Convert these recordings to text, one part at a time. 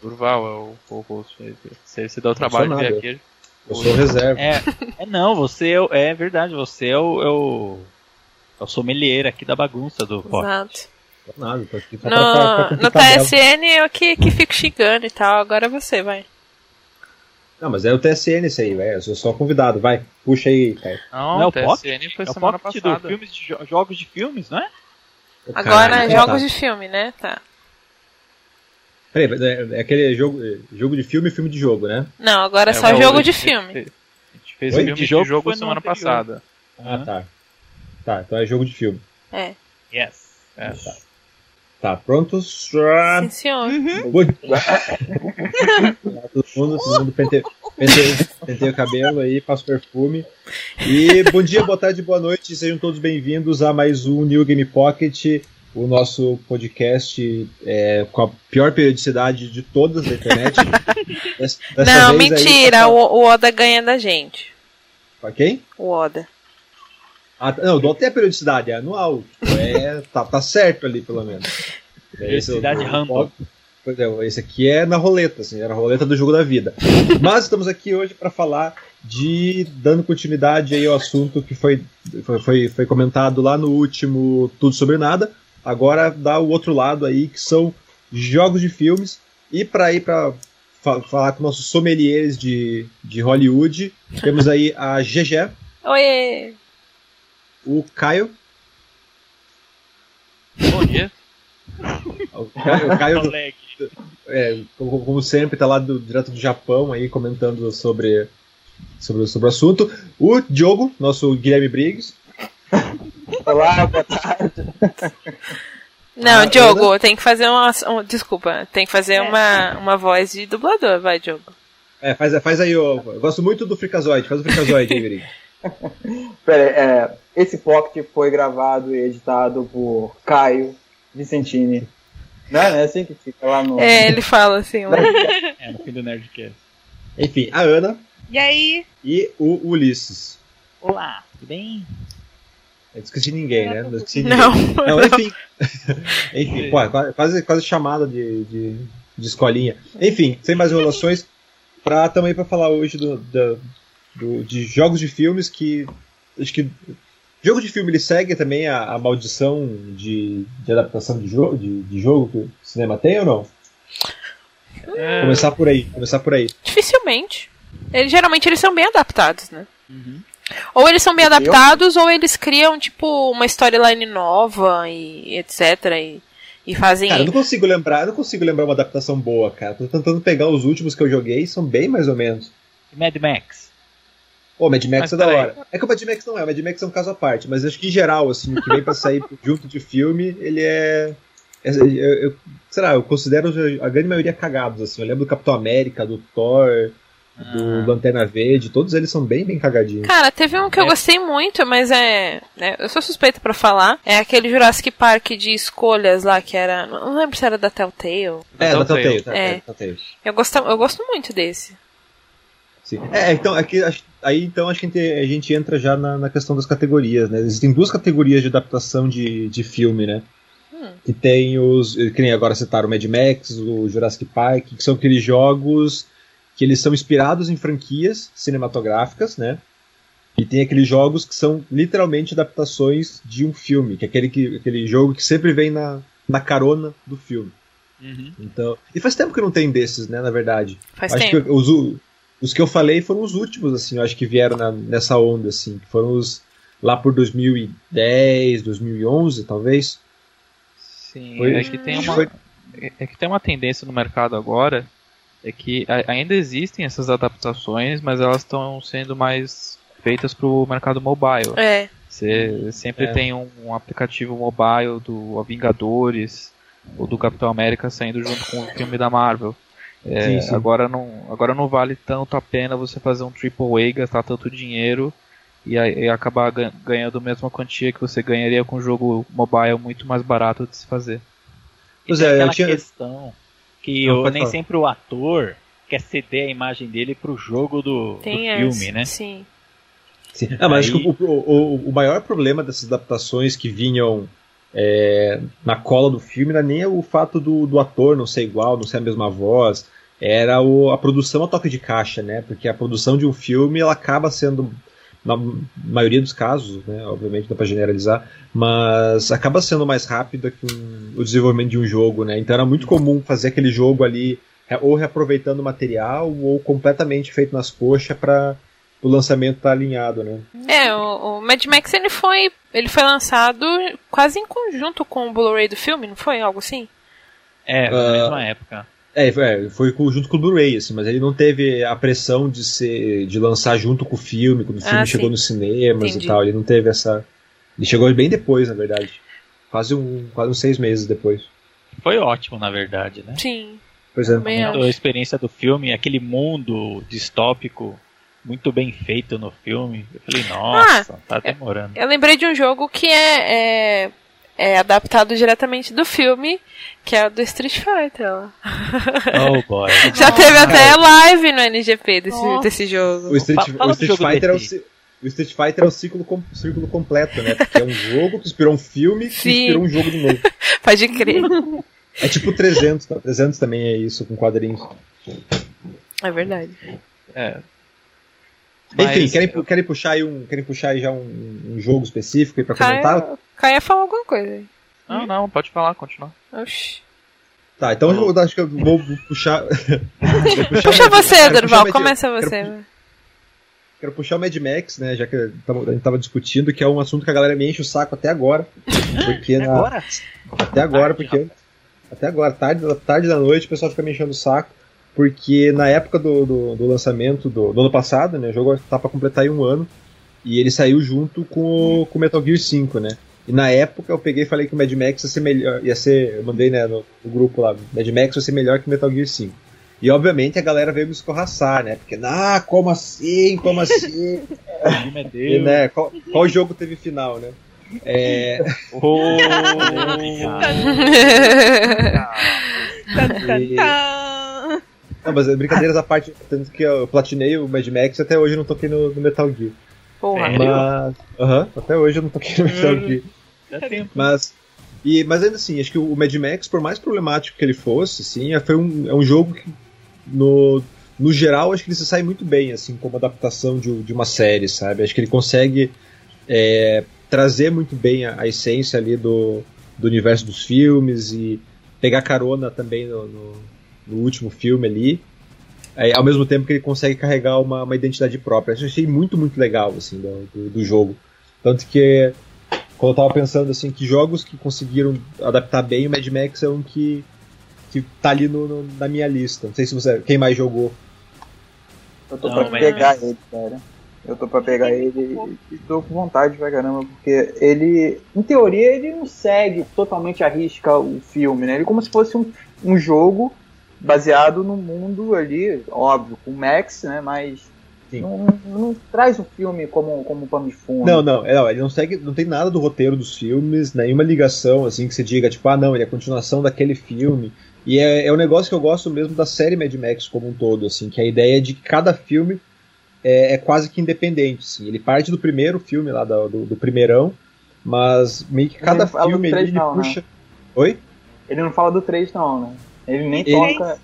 Durval é o co-host. Você, você dá o trabalho de vir aqui. Eu sou reserva. É, é não, você é, é verdade, você é o, é o, é o sommelier aqui da bagunça do pop. Exato. Nada, tô aqui só No, pra- pra- pra no. TSN eu que, que fico xingando e tal, agora é você, vai. Não, mas é o TSN esse aí, velho. Eu sou só convidado, vai. Puxa aí, Caio. Não, Não é o o TSN Pocket? foi É o semana Pocket passada. do filmes de jo- jogos de filmes, não é? Agora Caralho, jogos tá. de filme, né? Tá. Peraí, mas é, é aquele jogo, é, jogo de filme e filme de jogo, né? Não, agora é, É, só jogo a de filme. A gente fez Oi? filme De de jogo jogo, foi no semana anterior. passada. Ah, Uhum. tá. Tá, então é jogo de filme. É. Yes. É. Tá, prontos? Sim, senhor. Bom- todo mundo, todo mundo penteia, penteia o cabelo aí, passa o perfume. E bom dia, boa tarde, boa noite, sejam todos bem-vindos a mais um New Game Pocket, o nosso podcast é, com a pior periodicidade de todas da internet. Não, vez aí, mentira, pra- o, o Oda ganha da gente. Pra quem? O Oda. Ah, não, o do tem a periodicidade, é anual. É, tá, tá certo ali, pelo menos. Periodicidade é o- random. Pois é, esse aqui é na roleta, assim, era a roleta do jogo da vida. Mas estamos aqui hoje para falar de dando continuidade aí ao assunto que foi, foi, foi, foi comentado lá no último Tudo Sobre Nada. Agora dá o outro lado aí, que são jogos de filmes. E para ir para falar com nossos sommeliers de, de Hollywood, temos aí a GG, Oiê! o Caio, Bom dia. o Caio, o Caio é, como, como sempre, tá lá do, direto do Japão aí comentando sobre, sobre, sobre o assunto. O Diogo, nosso Guilherme Briggs. Olá, boa tarde. Não, Ah, Diogo, tem que fazer uma. um- desculpa, tem que fazer uma, uma voz de dublador, vai, Diogo. É, faz, faz aí, eu, eu gosto muito do Freakazoid, faz o aí, Briggs. Pera aí, é, esse pocket foi gravado e editado por Caio Vicentini. Não é, não é assim que fica lá no. É, ele fala assim, né? É, no fim do Nerdcast. Enfim, a Ana E aí? e o Ulisses. Olá, tudo bem? Eu esqueci ninguém, né? Não esqueci ninguém. Não, Não, enfim. enfim, pô, quase- quase, quase chamada de, de, de escolinha. Enfim, sem mais enrolações, pra, também para falar hoje do, da- do- de jogos de filmes que. Acho que. Jogo de filme ele segue também a, a maldição de, de adaptação de, jo de, de jogo que o cinema tem ou não? É, Começar por aí, começar por aí. dificilmente. Eles, geralmente eles são bem adaptados, né? Uhum. Ou eles são bem Eu? adaptados, ou eles criam, tipo, uma storyline nova e etc. E, e fazem. Cara, eu não consigo lembrar, eu não consigo lembrar uma adaptação boa, cara. Tô tentando pegar os últimos que eu joguei, são bem mais ou menos. Mad Max. Ô, Mad Max Mas é da hora. É que o Mad Max não é, o Mad Max é um caso à parte, mas acho que em geral, assim, o que vem pra sair junto de filme, ele é. é- eu, eu- sei lá, eu considero a grande maioria cagados, assim. Eu lembro do Capitão América, do Thor, do Lanterna Verde, todos eles são bem, bem cagadinhos. Cara, teve um que eu É. gostei muito, mas é. né, eu sou suspeita pra falar. É aquele Jurassic Park de escolhas lá, que era. Não lembro se era da Telltale. É, da Telltale. Tá, É. é, Telltale. Eu gosto, eu gosto muito desse. Sim. É, então, aqui, acho- aí então acho que a gente, a gente entra já na, na questão das categorias, né? Existem duas categorias de adaptação de, de filme, né? Hum. Que tem os. Que nem agora citaram o Mad Max, o Jurassic Park, que são aqueles jogos que eles são inspirados em franquias cinematográficas, né? E tem aqueles jogos que são literalmente adaptações de um filme, que é aquele, que, aquele jogo que sempre vem na, na carona do filme. Uhum. Então, e faz tempo que não tem desses, né, na verdade. Faz acho tempo. que os, os que eu falei foram os últimos, assim, eu acho que vieram na- nessa onda, assim, que foram os lá por 2010, 2011, talvez. Sim, Foi- é que tem uma foi- é que tem uma tendência no mercado agora é que ainda existem essas adaptações, mas elas estão sendo mais feitas para o mercado mobile. É. Você sempre É. tem um, um aplicativo mobile do Vingadores ou do Capitão América saindo junto com o filme da Marvel. É, Sim, sim. Agora, não, agora não vale tanto a pena você fazer um AAA, gastar tanto dinheiro e, e acabar gan- ganhando a mesma quantia que você ganharia com um jogo mobile muito mais barato de se fazer. E Pois tem é, eu tinha- questão que Não, pode nem falar. sempre o ator quer ceder a imagem dele pro jogo do, do filme, essa. né? Sim. Sim. Ah, mas Aí- acho que o, o, o- maior problema dessas adaptações que vinham é, na cola do filme, não é nem o fato do, do ator não ser igual, não ser a mesma voz, era o, a produção a toque de caixa, né? Porque a produção de um filme ela acaba sendo na maioria dos casos, né, obviamente dá para generalizar, mas acaba sendo mais rápida que um, o desenvolvimento de um jogo, né? Então era muito comum fazer aquele jogo ali ou reaproveitando material ou completamente feito nas coxas para o lançamento estar tá alinhado, né? É, o, o, Mad Max ele foi ele foi lançado quase em conjunto com o Blu-ray do filme, não foi algo assim? É, na uh, mesma época. É, é, foi junto com o Blu-ray, assim, mas ele não teve a pressão de ser de lançar junto com o filme, quando o filme ah, chegou sim. nos cinemas Entendi. e tal. Ele não teve essa. Ele chegou bem depois, na verdade. Quase um, quase uns seis meses depois. Foi ótimo, na verdade, né? Sim. Pois é. A experiência do filme, aquele mundo distópico muito bem feito no filme. Eu falei, nossa, ah, tá demorando. Eu lembrei de um jogo que é, é é adaptado diretamente do filme, que é o do Street Fighter. Oh boy. Já oh, teve até live no NGP desse, desse jogo. O Street, o Street Fighter é o, o Street Fighter é o ciclo, com, ciclo completo, né? Porque é um jogo que inspirou um filme que Sim. inspirou um jogo de novo. Pode crer. É tipo 300, tá? 300 também é isso, com quadrinhos. É verdade. É. Enfim, querem, querem puxar aí um, querem puxar aí já um, um jogo específico aí pra comentar? Caia falou alguma coisa aí. Não, não, pode falar, continua. Oxi. Tá, então eu acho que eu vou puxar. vou puxar Puxa você, Durval, começa você. Quero, quero, puxar o Mad Max, né? Já que a gente tava discutindo, que é um assunto que a galera me enche o saco até agora. Porque na... agora? Até agora, porque. Até agora, tarde, tarde da noite, o pessoal fica me enchendo o saco porque na época do, do, do lançamento do, do, ano passado, né, o jogo tá para completar aí um ano, e ele saiu junto com o Metal Gear 5, né? E na época eu peguei e falei que o Mad Max ia ser melhor, ia ser, eu mandei né, no, no grupo lá, Mad Max vai ser melhor que o Metal Gear 5. E obviamente a galera veio me escorraçar, né? Porque, ah, como assim? Como assim? e, né, qual, qual jogo teve final, né? É. Oh, e... Não, mas brincadeiras à parte, tanto que eu platinei o Mad Max e até hoje eu não toquei no, no Metal Gear. Porra, mas. Aham, até hoje eu não toquei no Metal uhum. Gear. Dá tempo. Mas. E, mas ainda assim, acho que o Mad Max, por mais problemático que ele fosse, sim, é, foi um, é um jogo que, no, no geral, acho que ele se sai muito bem, assim, como adaptação de, de uma série, sabe? Acho que ele consegue é, trazer muito bem a, a, essência ali do, do universo dos filmes e pegar carona também no, no no último filme ali. É, ao mesmo tempo que ele consegue carregar uma, uma identidade própria. Eu achei muito, muito legal assim, do, do, do, jogo. Tanto que quando eu tava pensando assim, que jogos que conseguiram adaptar bem o Mad Max é um que, que tá ali no, no na minha lista. Não sei se você. Quem mais jogou. Eu tô Não, pra pegar ele, cara. Eu tô pra pegar ele e tô com vontade pra caramba, porque ele, em teoria, ele não segue totalmente a risca o filme, né? Ele é como se fosse um, um jogo baseado no mundo ali, óbvio, com Max, né? Mas não, não, não, traz o filme como, como pano de fundo. Não, não, é, não, ele não segue, não tem nada do roteiro dos filmes, nenhuma ligação assim que você diga, tipo, ah não, ele é a continuação daquele filme. E é, é um negócio que eu gosto mesmo da série Mad Max como um todo, assim, que é a ideia de que cada filme é, é quase que independente. Assim. Ele parte do primeiro filme lá, do, do, do primeirão, mas meio que cada filme ele, ele não, puxa. Né? Oi? Ele não fala do 3 não, né? Ele nem ele, toca.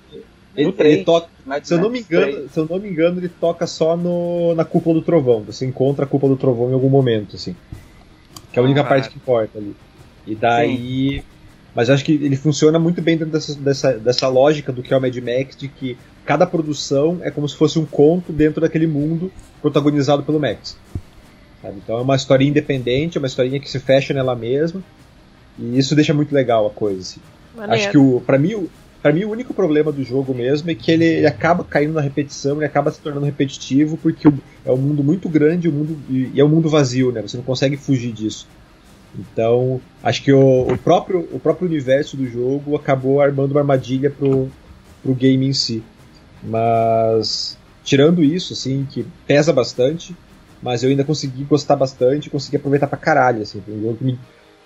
Ele, 3, ele toca. Se eu, não me engano, se eu não me engano, ele toca só no, na cúpula do trovão. Você encontra a cúpula do trovão em algum momento, assim. Que é a única ah, parte que importa ali. E daí. Sim. Mas acho que ele funciona muito bem dentro dessa, dessa, dessa lógica do que é o Mad Max, de que cada produção é como se fosse um conto dentro daquele mundo protagonizado pelo Max. Sabe? Então é uma historinha independente, é uma historinha que se fecha nela mesma. E isso deixa muito legal a coisa. Assim. Acho que o, pra mim, para mim o único problema do jogo mesmo é que ele, ele, acaba caindo na repetição, ele acaba se tornando repetitivo porque é um mundo muito grande, um mundo e é um mundo vazio, né? Você não consegue fugir disso. Então, acho que o, o próprio o próprio universo do jogo acabou armando uma armadilha pro, pro game em si. Mas tirando isso, assim, que pesa bastante, mas eu ainda consegui gostar bastante, consegui aproveitar pra caralho, assim, foi um jogo que me,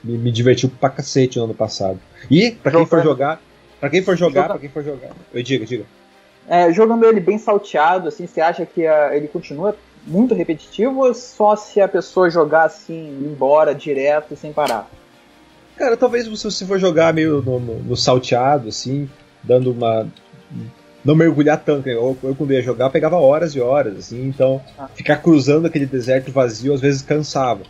me, me divertiu pra cacete no ano passado. E, pra quem for jogar, Pra quem for jogar, Joga... pra quem for jogar. Eu diga, diga. É, jogando ele bem salteado, assim, você acha que uh, ele continua muito repetitivo ou só se a pessoa jogar assim, embora, direto, sem parar? Cara, talvez se você for jogar meio no, no, no salteado, assim, dando uma. Não mergulhar tanto. Eu, eu, quando ia jogar, pegava horas e horas, assim, então ah. ficar cruzando aquele deserto vazio às vezes cansava.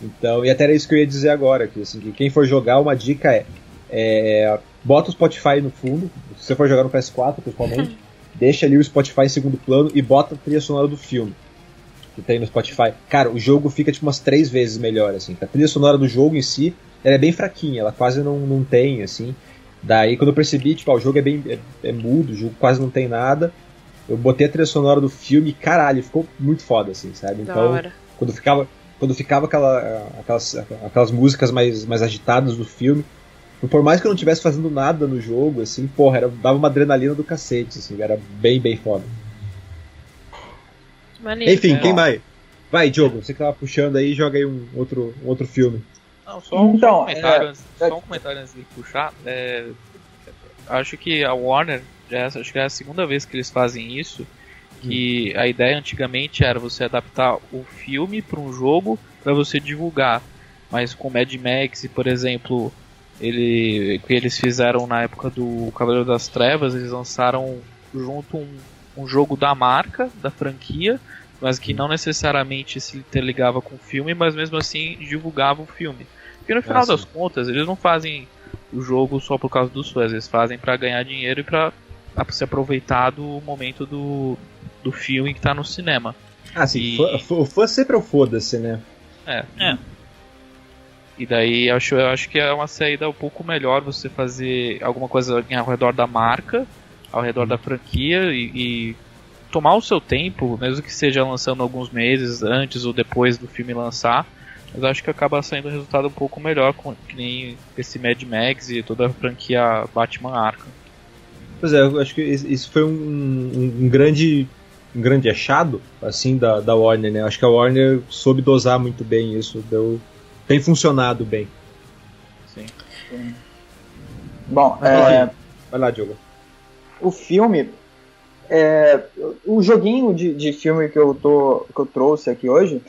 Então, e até era isso que eu ia dizer agora, que, assim, que quem for jogar, uma dica é, é bota o Spotify no fundo, se você for jogar no PS4 principalmente, deixa ali o Spotify em segundo plano e bota a trilha sonora do filme que tem no Spotify. Cara, o jogo fica tipo umas três vezes melhor, assim. A trilha sonora do jogo em si, ela é bem fraquinha, ela quase não, não tem, assim. Daí quando eu percebi, tipo, ah, o jogo é bem é, é mudo, o jogo quase não tem nada. Eu botei a trilha sonora do filme e caralho, ficou muito foda, assim, sabe? Então, quando ficava, quando ficava aquela, aquelas, aquelas músicas mais, mais agitadas do filme, por mais que eu não estivesse fazendo nada no jogo, assim, porra, era, dava uma adrenalina do cacete, assim, era bem, bem foda. Maneiro, Enfim, quem vai? Vai, Diogo, você que tava puxando aí, joga aí um outro, um outro filme. Não, só um, então, comentário, é, só um comentário antes de puxar. É, acho que a Warner, já, é, acho que é a segunda vez que eles fazem isso. Que hum. a ideia antigamente era você adaptar o filme para um jogo para você divulgar. Mas com Mad Max, por exemplo, ele, que eles fizeram na época do Cavaleiro das Trevas, eles lançaram junto um, um jogo da marca, da franquia, mas que não necessariamente se interligava com o filme, mas mesmo assim divulgava o filme. Porque no final é das contas, eles não fazem o jogo só por causa dos fãs, eles fazem para ganhar dinheiro e para se aproveitar do momento do, do filme que tá no cinema. Ah, sim, e... o fã sempre é o foda-se, né? É. é. E daí acho, eu acho que é uma saída um pouco melhor você fazer alguma coisa ao redor da marca, ao redor da franquia e, e tomar o seu tempo, mesmo que seja lançando alguns meses antes ou depois do filme lançar, mas acho que acaba saindo um resultado um pouco melhor com que nem esse Mad Max e toda a franquia Batman Arkham. Pois é, eu acho que isso foi um, um, um grande um grande achado assim da, da Warner, né? Acho que a Warner soube dosar muito bem isso, deu tem funcionado bem. Sim. Sim. Bom, vai, é... lá, vai lá, Diogo. O filme é, o joguinho de, de filme que eu, tô, que eu trouxe aqui hoje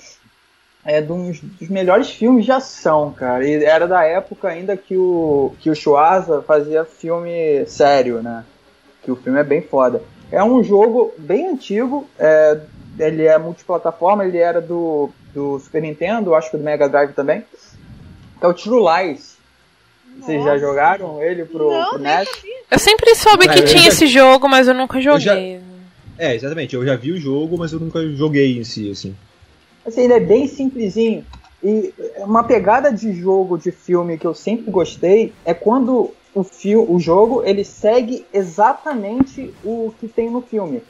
é dos, dos melhores filmes de ação, cara. E era da época ainda que o, que o Schwarza fazia filme sério, né? Que o filme é bem foda. É um jogo bem antigo, é, ele é multiplataforma, ele era do, do Super Nintendo, acho que do Mega Drive também. Que é o True Lies. Vocês já jogaram ele pro, Não, pro NES? Eu sempre soube que tinha já... esse jogo, mas eu nunca joguei. Eu já... É, exatamente. Eu já vi o jogo, mas eu nunca joguei em si, assim. Assim, ele é bem simplesinho. E uma pegada de jogo, de filme que eu sempre gostei é quando o, fio, o jogo ele segue exatamente o que tem no filme.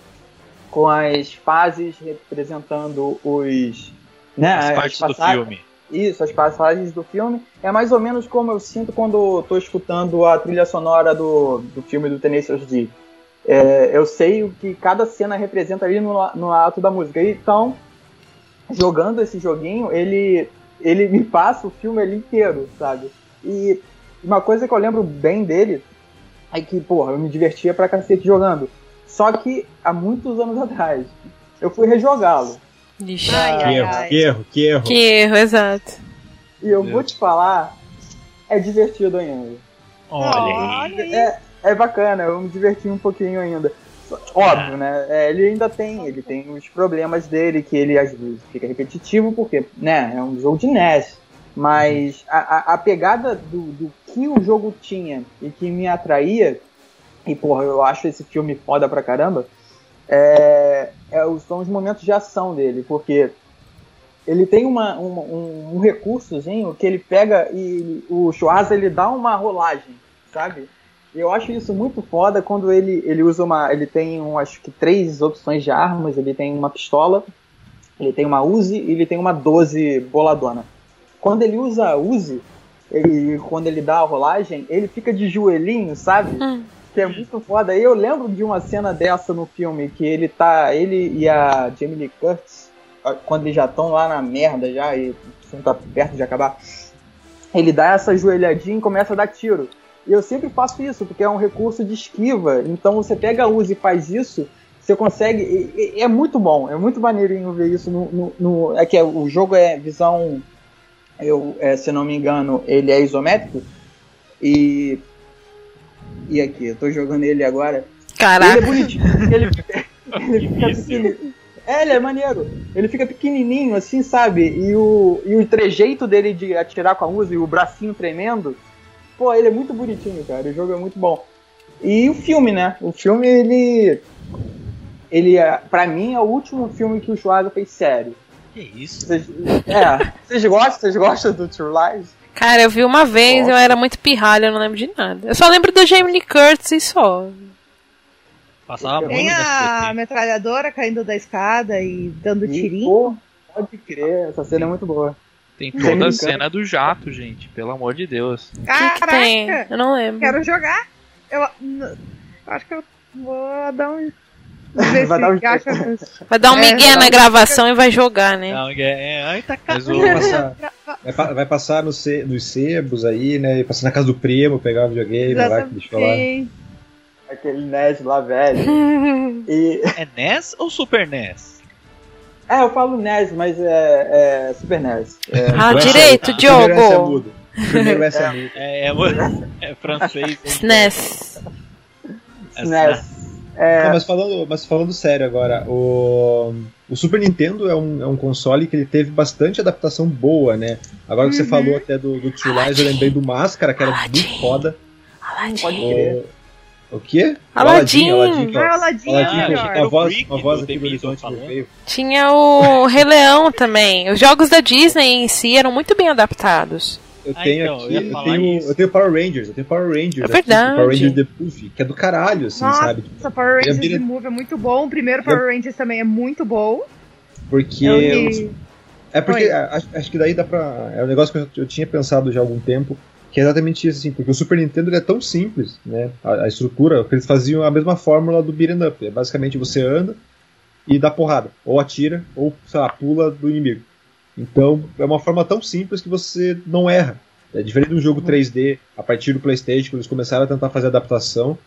Com as fases representando os. Né, as partes do filme. Isso, as passagens do filme. É mais ou menos como eu sinto quando estou escutando a trilha sonora do, do filme do Tenacious D. É, eu sei o que cada cena representa ali no, no ato da música. Então, jogando esse joguinho, ele, ele me passa o filme ali inteiro, sabe? E uma coisa que eu lembro bem dele é que, porra, eu me divertia pra cacete jogando. Só que há muitos anos atrás, eu fui rejogá-lo. Que, ai, erro, ai. que erro, que erro. Que erro, exato. E eu Deus. vou te falar, é divertido ainda. Olha aí. É, é bacana, eu me diverti um pouquinho ainda. Óbvio, né? É, ele ainda tem, ele tem os problemas dele, que ele às vezes fica repetitivo, porque, né, é um jogo de NES. Mas a, a, a pegada do, do que o jogo tinha e que me atraía, e porra, eu acho esse filme foda pra caramba, é, é, são os momentos de ação dele, porque ele tem uma, uma, um, um recursozinho que ele pega e o Schwarza ele dá uma rolagem, sabe? Eu acho isso muito foda quando ele, ele usa uma. Ele tem, um, acho que, três opções de armas. Ele tem uma pistola, ele tem uma Uzi e ele tem uma 12 boladona. Quando ele usa a Uzi, ele, quando ele dá a rolagem, ele fica de joelhinho, sabe? Hum que é muito foda. Eu lembro de uma cena dessa no filme, que ele tá. Ele e a Jamie Lee Curtis, quando eles já estão lá na merda já, e o tá perto de acabar, ele dá essa joelhadinha e começa a dar tiro. E eu sempre faço isso, porque é um recurso de esquiva. Então você pega a usa e faz isso, você consegue. É muito bom, é muito maneirinho ver isso no. no, no é que é, o jogo é visão. Eu, é, se não me engano, ele é isométrico. E. E aqui, eu tô jogando ele agora. Caraca. Ele é bonitinho. Ele, ele fica pequenininho. É, ele é maneiro. Ele fica pequenininho, assim, sabe? E o, e o trejeito dele de atirar com a Uzi e o bracinho tremendo. Pô, ele é muito bonitinho, cara. O jogo é muito bom. E o filme, né? O filme, ele. Ele, é, pra mim, é o último filme que o Schwarzenegger fez sério. Que isso? Vocês, é, vocês gostam? Vocês gostam do True Lies? Cara, eu vi uma vez, Nossa. eu era muito pirralha, eu não lembro de nada. Eu só lembro do Jamie Lee Curtis e só. Passava Tem a metralhadora caindo da escada e dando e, tirinho. Pô, pode crer, essa cena é muito boa. Tem toda a cena do jato, gente, pelo amor de Deus. Caraca, que que tem? Eu não lembro. Quero jogar. Eu, eu acho que eu vou dar um Vai dar, um... vai dar um é, migué na gravação e vai jogar, né? Não, é, ai, tá Mas vai, passar, vai passar nos, nos sebos aí, né? Passar na casa do primo, pegar o videogame lá que deixou lá. Aquele NES lá velho. e... É NES ou Super NES? É, eu falo NES, mas é, é Super NES. É... Ah, direito, Diogo! Primeiro S é mudo. É, é, é, francês. SNES. SNES. É... Não, mas, falando, mas falando sério agora, o, o Super Nintendo é um, é um console que ele teve bastante adaptação boa, né? Agora uhum. que você uhum. falou até do, do True Lies, eu lembrei do Máscara, que era Aladdin. muito foda. Aladdin. Pode crer. O, o quê? Aladdin. Aladdin, ah, Aladdin, Aladdin com a voz, uma voz aqui do horizonte Tinha o Rei Leão também. Os jogos da Disney em si eram muito bem adaptados. Eu ah, tenho então, aqui, eu, eu tenho, eu tenho Power Rangers, eu tenho Power Rangers. É verdade. Aqui, Power Rangers The Puffy, que é do caralho, assim, Nossa, sabe? Nossa, Power Rangers The vira... Move é muito bom. O primeiro Power Rangers também é muito bom. Porque. Eu... É porque acho, acho, que daí dá pra. É um negócio que eu, eu, tinha pensado já há algum tempo, que é exatamente isso, assim, porque o Super Nintendo é tão simples, né? A, a estrutura, que eles faziam a mesma fórmula do beat'em up. É basicamente você anda e dá porrada, ou atira, ou, sei lá, pula do inimigo. Então é uma forma tão simples que você não erra. É diferente de um jogo 3D a partir do PlayStation, quando eles começaram a tentar fazer adaptação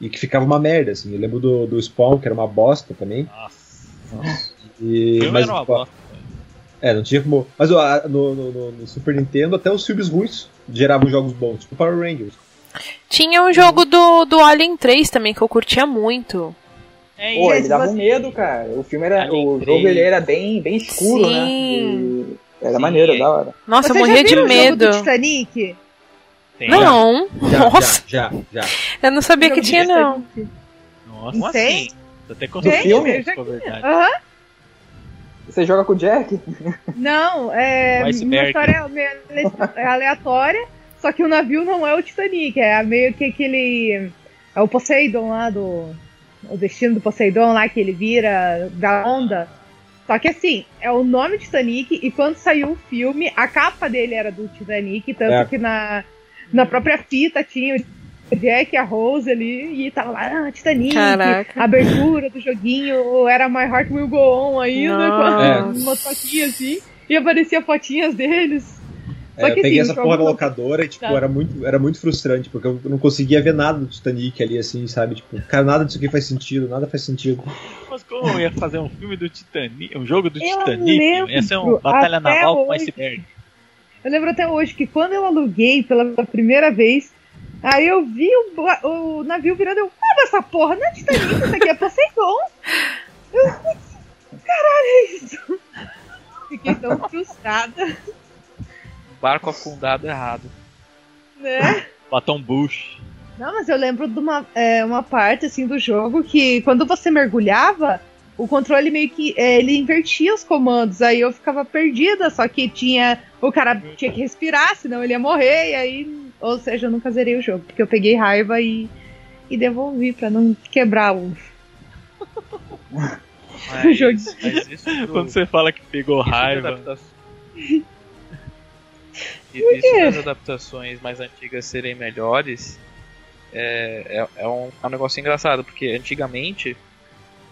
e que ficava uma merda, assim. Eu lembro do, do Spawn, que era uma bosta também. Nossa. E, mas, era uma bosta. É, não tinha como. Mas no, no, no, Super Nintendo, até os filmes ruins geravam jogos bons, tipo Power Rangers. Tinha um jogo do, do Alien 3 também que eu curtia muito. É, Pô, ele dava você... medo, cara. O filme era. O 3. jogo ele era bem, bem escuro, né? Sim. né? E era Sim. maneiro, da hora. Nossa, Você eu morria de medo. O Titanic? Tem. Não. Já, Nossa. Já, já, já. Eu não sabia que tinha, não. Nossa, tem? Assim? Até do filme? Aham. Uhum. Você joga com o Jack? Não, é uma história aleatória, só que o navio não é o Titanic, é meio que aquele. É o Poseidon lá do. O destino do Poseidon lá que ele vira da onda. Só que assim, é o nome Titanic, e quando saiu o filme, a capa dele era do Titanic, tanto é. que na, na própria fita tinha o Jack e a Rose ali, e tava lá, ah, Titanic, Caraca. abertura do joguinho, era My Heart Will Go On ainda, com é. umas fotinhas assim, e aparecia fotinhas deles. É, eu peguei assim, essa porra da locadora e, tipo, tá. era, muito, era muito frustrante, porque eu não conseguia ver nada do Titanic ali, assim, sabe? Tipo, cara, nada disso aqui faz sentido, nada faz sentido. Mas como eu ia fazer um filme do Titanic, um jogo do eu Titanic? Lembro, ia ser uma batalha naval hoje, com iceberg. Eu lembro até hoje que quando eu aluguei pela primeira vez, aí eu vi o, o navio virando, eu, como essa porra? Não é Titanic, isso aqui é Poseidon. Eu, caralho, é isso? Fiquei tão frustrada barco afundado errado. Né? Batom Bush. Não, mas eu lembro de uma, é, uma parte assim do jogo que quando você mergulhava, o controle meio que é, ele invertia os comandos, aí eu ficava perdida, só que tinha o cara tinha que respirar, senão ele ia morrer, e aí, ou seja, eu nunca zerei o jogo, porque eu peguei raiva e, e devolvi para não quebrar o, mas, o jogo. Quando você fala que pegou raiva. E isso das adaptações mais antigas serem melhores é, é, é, um, é um negócio engraçado, porque antigamente,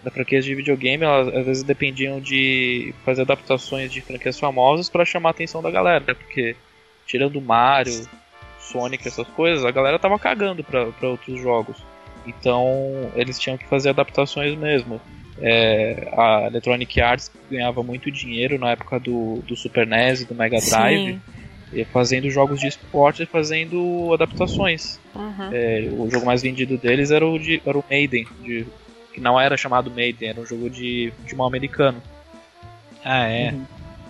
da franquias de videogame, elas às vezes dependiam de fazer adaptações de franquias famosas para chamar a atenção da galera, né? porque tirando Mario, Sonic, essas coisas, a galera tava cagando para outros jogos. Então eles tinham que fazer adaptações mesmo. É, a Electronic Arts ganhava muito dinheiro na época do, do Super NES e do Mega Drive. Sim fazendo jogos de esporte e fazendo adaptações. Uhum. É, o jogo mais vendido deles era o, de, era o Maiden, de, que não era chamado Maiden, era um jogo de futebol americano. Ah, é? Uhum.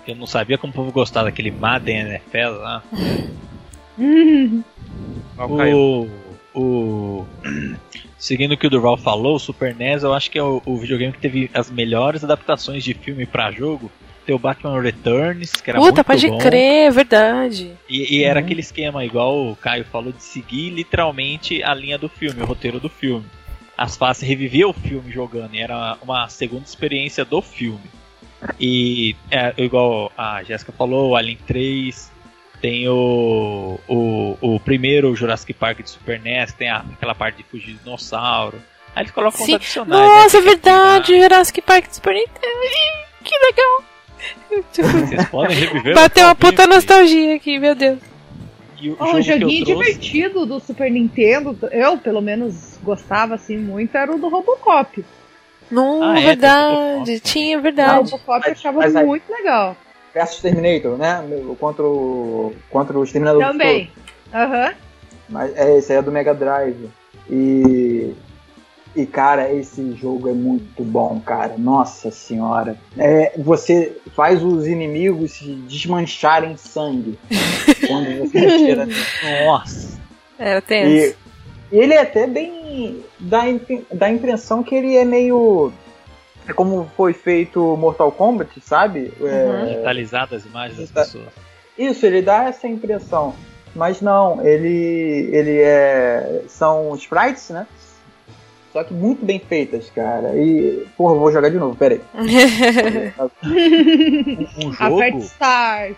Eu não sabia como o povo gostava daquele Madden NFL lá. o, o, seguindo o que o Durval falou, o Super NES eu acho que é o, o videogame que teve as melhores adaptações de filme para jogo tem o Batman Returns, que era Puta, muito pode bom. crer, é verdade. E, e era uhum. aquele esquema, igual o Caio falou, de seguir literalmente a linha do filme, o roteiro do filme. As fases revivia o filme jogando, e era uma segunda experiência do filme. E é, igual a Jéssica falou, o Alien 3, tem o, o, o primeiro Jurassic Park de Super NES, tem a, aquela parte de fugir de dinossauro. Aí eles colocam Sim. adicionais. Né, Nossa, né, é verdade, Jurassic Park de Super Nintendo. Que legal. Vocês podem reviver Bateu uma puta nostalgia aqui, meu Deus. o, oh, joguinho divertido do Super Nintendo, eu pelo menos gostava assim muito, era o do Robocop. Não, ah, é, verdade, tinha, verdade. O Robocop eu achava mas, muito legal. Versus Terminator, né? Contra o, contra o Exterminador Também. Aham. Uhum. Mas é, esse aí é do Mega Drive. E e, cara, esse jogo é muito bom, cara. Nossa senhora. É, você faz os inimigos se desmancharem sangue. quando você tira. Nossa. É, eu tenho. E, ele é até bem. dá, dá a impressão que ele é meio. É como foi feito Mortal Kombat, sabe? É, uhum. Digitalizado as imagens das tá pessoas. Isso, ele dá essa impressão. Mas não, ele. ele é. São sprites, né? Só que muito bem feitas, cara. E, porra, vou jogar de novo, peraí. um jogo. Start.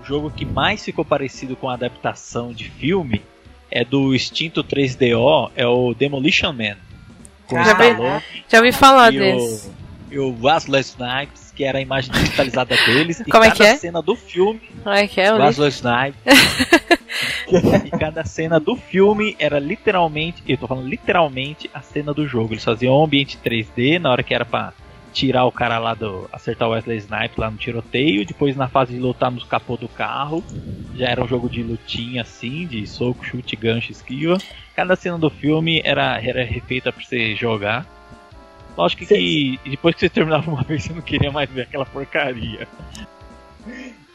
O jogo que mais ficou parecido com a adaptação de filme é do extinto 3DO, é o Demolition Man. já, vi, já ouvi falar desse. O, e o Wesley Snipes, que era a imagem digitalizada deles. Como e é que é? cena do filme. Como é que é? Wesley Snipes. e cada cena do filme era literalmente, eu tô falando literalmente, a cena do jogo. Eles faziam um ambiente 3D na hora que era pra tirar o cara lá do. acertar o Wesley Snipes lá no tiroteio. Depois na fase de lutar no capô do carro. Já era um jogo de lutinha assim, de soco, chute, gancho, esquiva. Cada cena do filme era, era refeita pra você jogar. Lógico que depois que você terminava uma vez, você não queria mais ver aquela porcaria.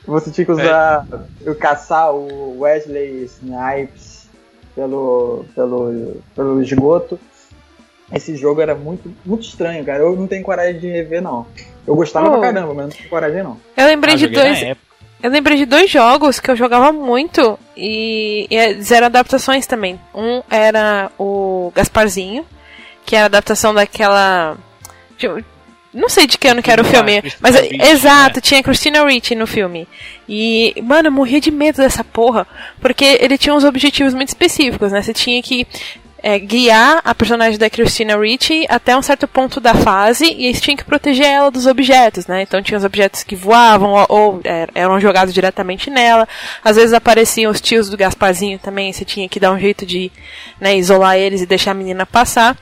Você tinha que usar. É. Eu caçar o Wesley Snipes pelo, pelo, pelo esgoto. Esse jogo era muito, muito estranho, cara. Eu não tenho coragem de rever, não. Eu gostava oh. pra caramba, mas não tenho coragem, não. Eu lembrei ah, de dois. Eu lembrei de dois jogos que eu jogava muito e, e eram adaptações também. Um era o Gasparzinho, que era a adaptação daquela. Não sei de que ano que era o filme, mas Ricci, exato, né? tinha Christina Ricci no filme. E, mano, eu morria de medo dessa porra, porque ele tinha uns objetivos muito específicos, né? Você tinha que é, guiar a personagem da Christina Ricci até um certo ponto da fase e você tinha que proteger ela dos objetos, né? Então tinha os objetos que voavam ou, ou é, eram jogados diretamente nela. Às vezes apareciam os tios do Gasparzinho também, você tinha que dar um jeito de né, isolar eles e deixar a menina passar.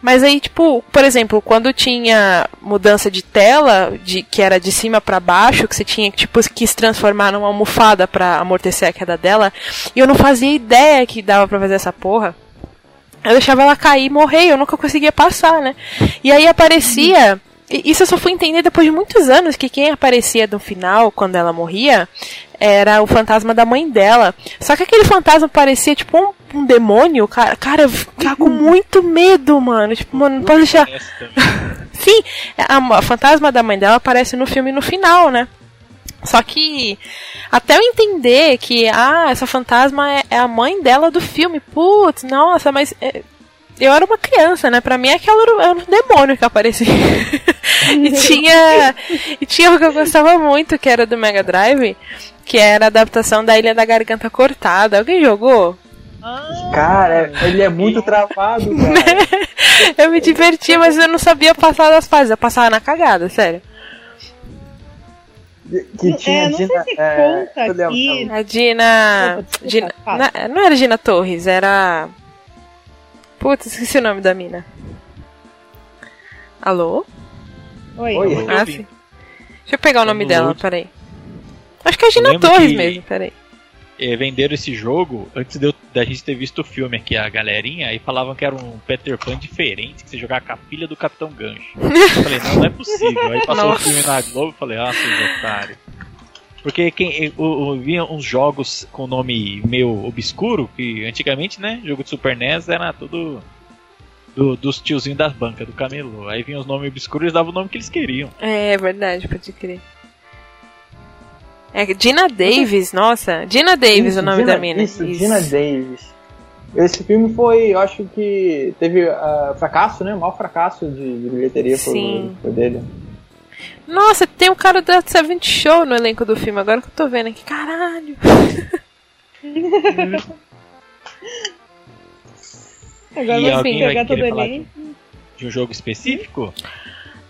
Mas aí, tipo, por exemplo, quando tinha mudança de tela, de que era de cima para baixo, que você tinha que tipo que se transformar numa almofada para amortecer a queda dela, e eu não fazia ideia que dava para fazer essa porra. Eu deixava ela cair e morrer, eu nunca conseguia passar, né? E aí aparecia isso eu só fui entender depois de muitos anos que quem aparecia no final, quando ela morria, era o fantasma da mãe dela. Só que aquele fantasma parecia tipo um, um demônio, cara. Cara, eu ficava com muito medo, mano. Tipo, mano, não pode deixar. Sim, a, a fantasma da mãe dela aparece no filme no final, né? Só que até eu entender que ah, essa fantasma é, é a mãe dela do filme, putz, nossa, mas é, eu era uma criança, né? Pra mim aquela era, era um demônio que aparecia. e tinha. E tinha o que eu gostava muito, que era do Mega Drive, que era a adaptação da Ilha da Garganta Cortada. Alguém jogou? Cara, ele é muito travado, cara. eu me divertia, mas eu não sabia passar das fases. Eu passava na cagada, sério. Que tinha é, não sei se é, conta aqui. A Dina. Dina não, não era Dina Torres, era. Putz, esqueci o nome da mina. Alô? Oi. Oi. Ah. Deixa eu pegar o nome dela, peraí. Acho que é a Gina Torres que... mesmo, peraí é, venderam esse jogo antes de eu, da gente ter visto o filme aqui, a galerinha, e falavam que era um Peter Pan diferente, que você jogava com a filha do Capitão Gancho. eu falei, não, não é possível. Aí passou Nossa. o filme na Globo e falei, ah, seus otários. Porque quem, eu, via uns jogos com nome meio obscuro, que antigamente, né, jogo de Super NES era tudo do, dos tiozinhos das bancas, do camelô. Aí vinham os nomes obscuros e davam o nome que eles queriam. É, é verdade, pode crer. É Gina Davis, nossa. Gina Davis isso, o nome Gina, da mina. Isso, isso, Gina Davis. Esse filme foi, eu acho que teve uh, fracasso, né? O maior fracasso de, de bilheteria foi, foi, dele. Nossa, tem o cara da Seven Show no elenco do filme, agora que eu tô vendo aqui. Caralho! agora e alguém vai querer falar de, de um jogo específico?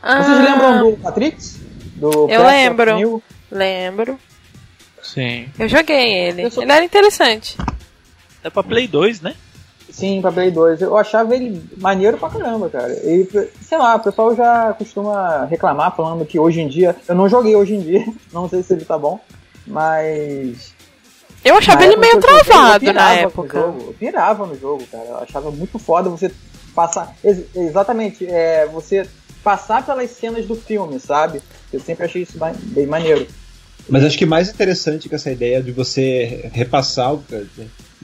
Ah, Vocês lembram do Matrix? Do eu lembro. Lembro. Sim. Eu joguei ele. Sou... Ele era interessante. É pra Play 2, né? Sim, pra Play 2. Eu achava ele maneiro pra caramba, cara. E, sei lá, o pessoal já costuma reclamar falando que hoje em dia. Eu não joguei hoje em dia, não sei se ele tá bom, mas. Eu achava ele meio travado na época. eu pirava no jogo, cara. Eu achava muito foda você passar. Ex exatamente, é, você passar pelas cenas do filme, sabe? Eu sempre achei isso bem maneiro. Mas acho que mais interessante que essa ideia de você repassar,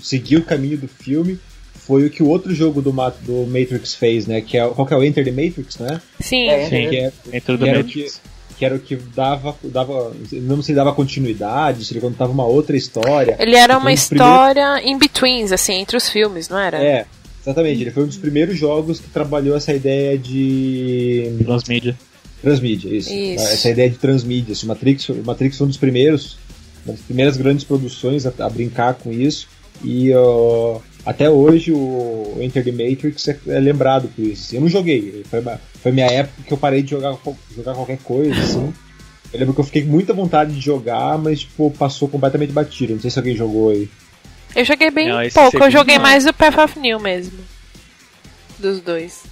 seguir o caminho do filme, foi o que o outro jogo do, do Matrix fez, né? Que é, qual que é o Enter the Matrix, né? Sim. É, Sim. Que, é, Enter the Matrix. Que, que era o que dava, dava. Não sei se dava continuidade, se ele contava uma outra história. Ele era uma história primeiros... in betweens, assim, entre os filmes, não era? É, exatamente. Ele foi um dos primeiros jogos que trabalhou essa ideia de. Transmídia. Transmídia, isso. isso. Essa ideia de transmídia. Assim, Matrix, Matrix foi um dos primeiros, uma das primeiras grandes produções a, a brincar com isso. E uh, até hoje o Enter the Matrix é, é lembrado por isso. Assim. Eu não joguei. Foi, foi minha época que eu parei de jogar, jogar qualquer coisa, assim. Eu lembro que eu fiquei com muita vontade de jogar, mas tipo, passou completamente batido. Não sei se alguém jogou aí. Eu joguei bem não, pouco, eu joguei mais o Path of New mesmo. Dos dois.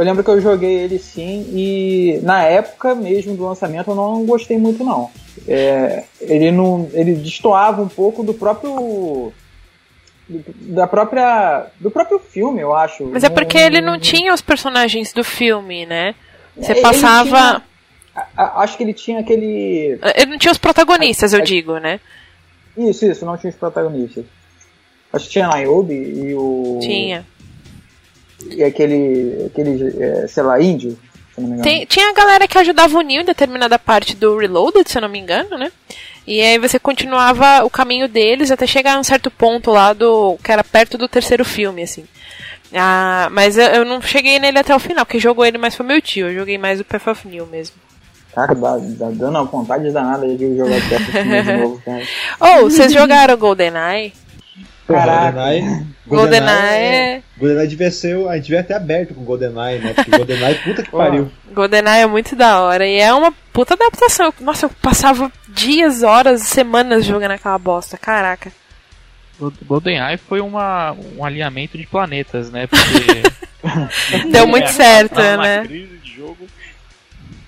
Eu lembro que eu joguei ele sim e na época mesmo do lançamento eu não gostei muito não. É, ele não, ele destoava um pouco do próprio da própria do próprio filme, eu acho. Mas é porque não, ele não tinha os personagens do filme, né? Você passava tinha, acho que ele tinha aquele Ele não tinha os protagonistas, a, eu a, digo, né? Isso, isso, não tinha os protagonistas. Acho que tinha Niobe e o Tinha e aquele, aquele é, sei lá, índio. Tem, tinha a galera que ajudava o Neo em determinada parte do Reloaded, se eu não me engano, né? E aí você continuava o caminho deles até chegar a um certo ponto lá do. que era perto do terceiro filme, assim. Ah, mas eu, eu não cheguei nele até o final, quem jogou ele mais foi meu tio, eu joguei mais o Path of New mesmo. Cara, dá, dá dando uma vontade danada de jogar Path of New de novo, cara. Ou, oh, vocês jogaram GoldenEye? Caraca. GoldenEye. GoldenEye é. GoldenEye devia ser. A gente devia até aberto com GoldenEye, né? Porque GoldenEye, puta que pariu. GoldenEye é muito da hora. E é uma puta adaptação. Nossa, eu passava dias, horas, semanas jogando aquela bosta. Caraca. GoldenEye foi uma, um alinhamento de planetas, né? Porque. Deu muito é, certo, né?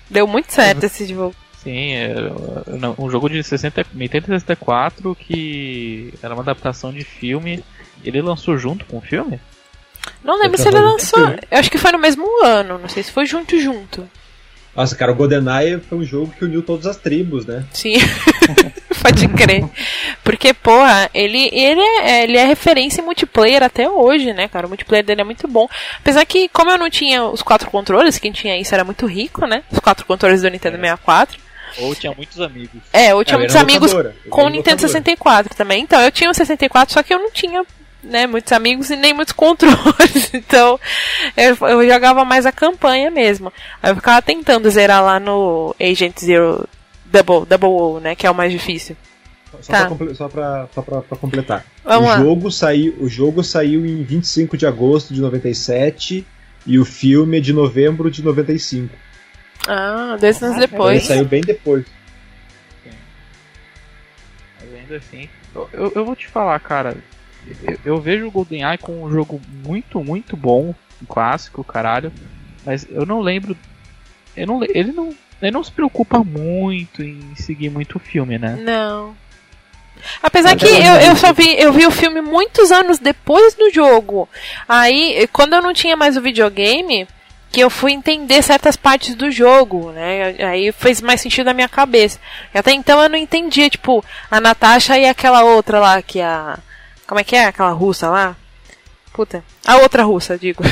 Deu muito certo esse jogo. Sim, é um jogo de 60, 64 que era uma adaptação de filme. Ele lançou junto com o filme? Não lembro se ele lançou. Eu acho que foi no mesmo ano, não sei se foi junto junto. Nossa, cara, o GoldenEye foi um jogo que uniu todas as tribos, né? Sim, pode crer. Porque, porra, ele, ele, é, ele é referência em multiplayer até hoje, né, cara? O multiplayer dele é muito bom. Apesar que, como eu não tinha os quatro controles, quem tinha isso era muito rico, né? Os quatro controles do Nintendo 64. Ou tinha muitos amigos. É, ou tinha é, muitos amigos com o Nintendo 64 também. Então, eu tinha o 64, só que eu não tinha né, muitos amigos e nem muitos controles. Então, eu, eu, jogava mais a campanha mesmo. Aí eu ficava tentando zerar lá no Agent Zero Double, Double O, né, que é o mais difícil. Só, tá. pra, só, pra, só pra, pra completar. Vamos o, jogo saiu, o jogo saiu em 25 de agosto de 97 e o filme é de novembro de 95. Ah, dois anos depois. Ele saiu bem depois. Mas ainda assim, eu, eu vou te falar, cara. Eu, eu vejo o GoldenEye como um jogo muito, muito bom, um clássico, caralho. Mas eu não lembro. Eu não, ele não. Ele não se preocupa muito em seguir muito o filme, né? Não. Apesar que eu, eu só vi, eu vi o filme muitos anos depois do jogo. Aí, quando eu não tinha mais o videogame, que eu fui entender certas partes do jogo, né? Aí fez mais sentido na minha cabeça. E até então eu não entendia, tipo, a Natasha e aquela outra lá, que é a. Como é que é? Aquela russa lá? Puta. A outra russa, digo.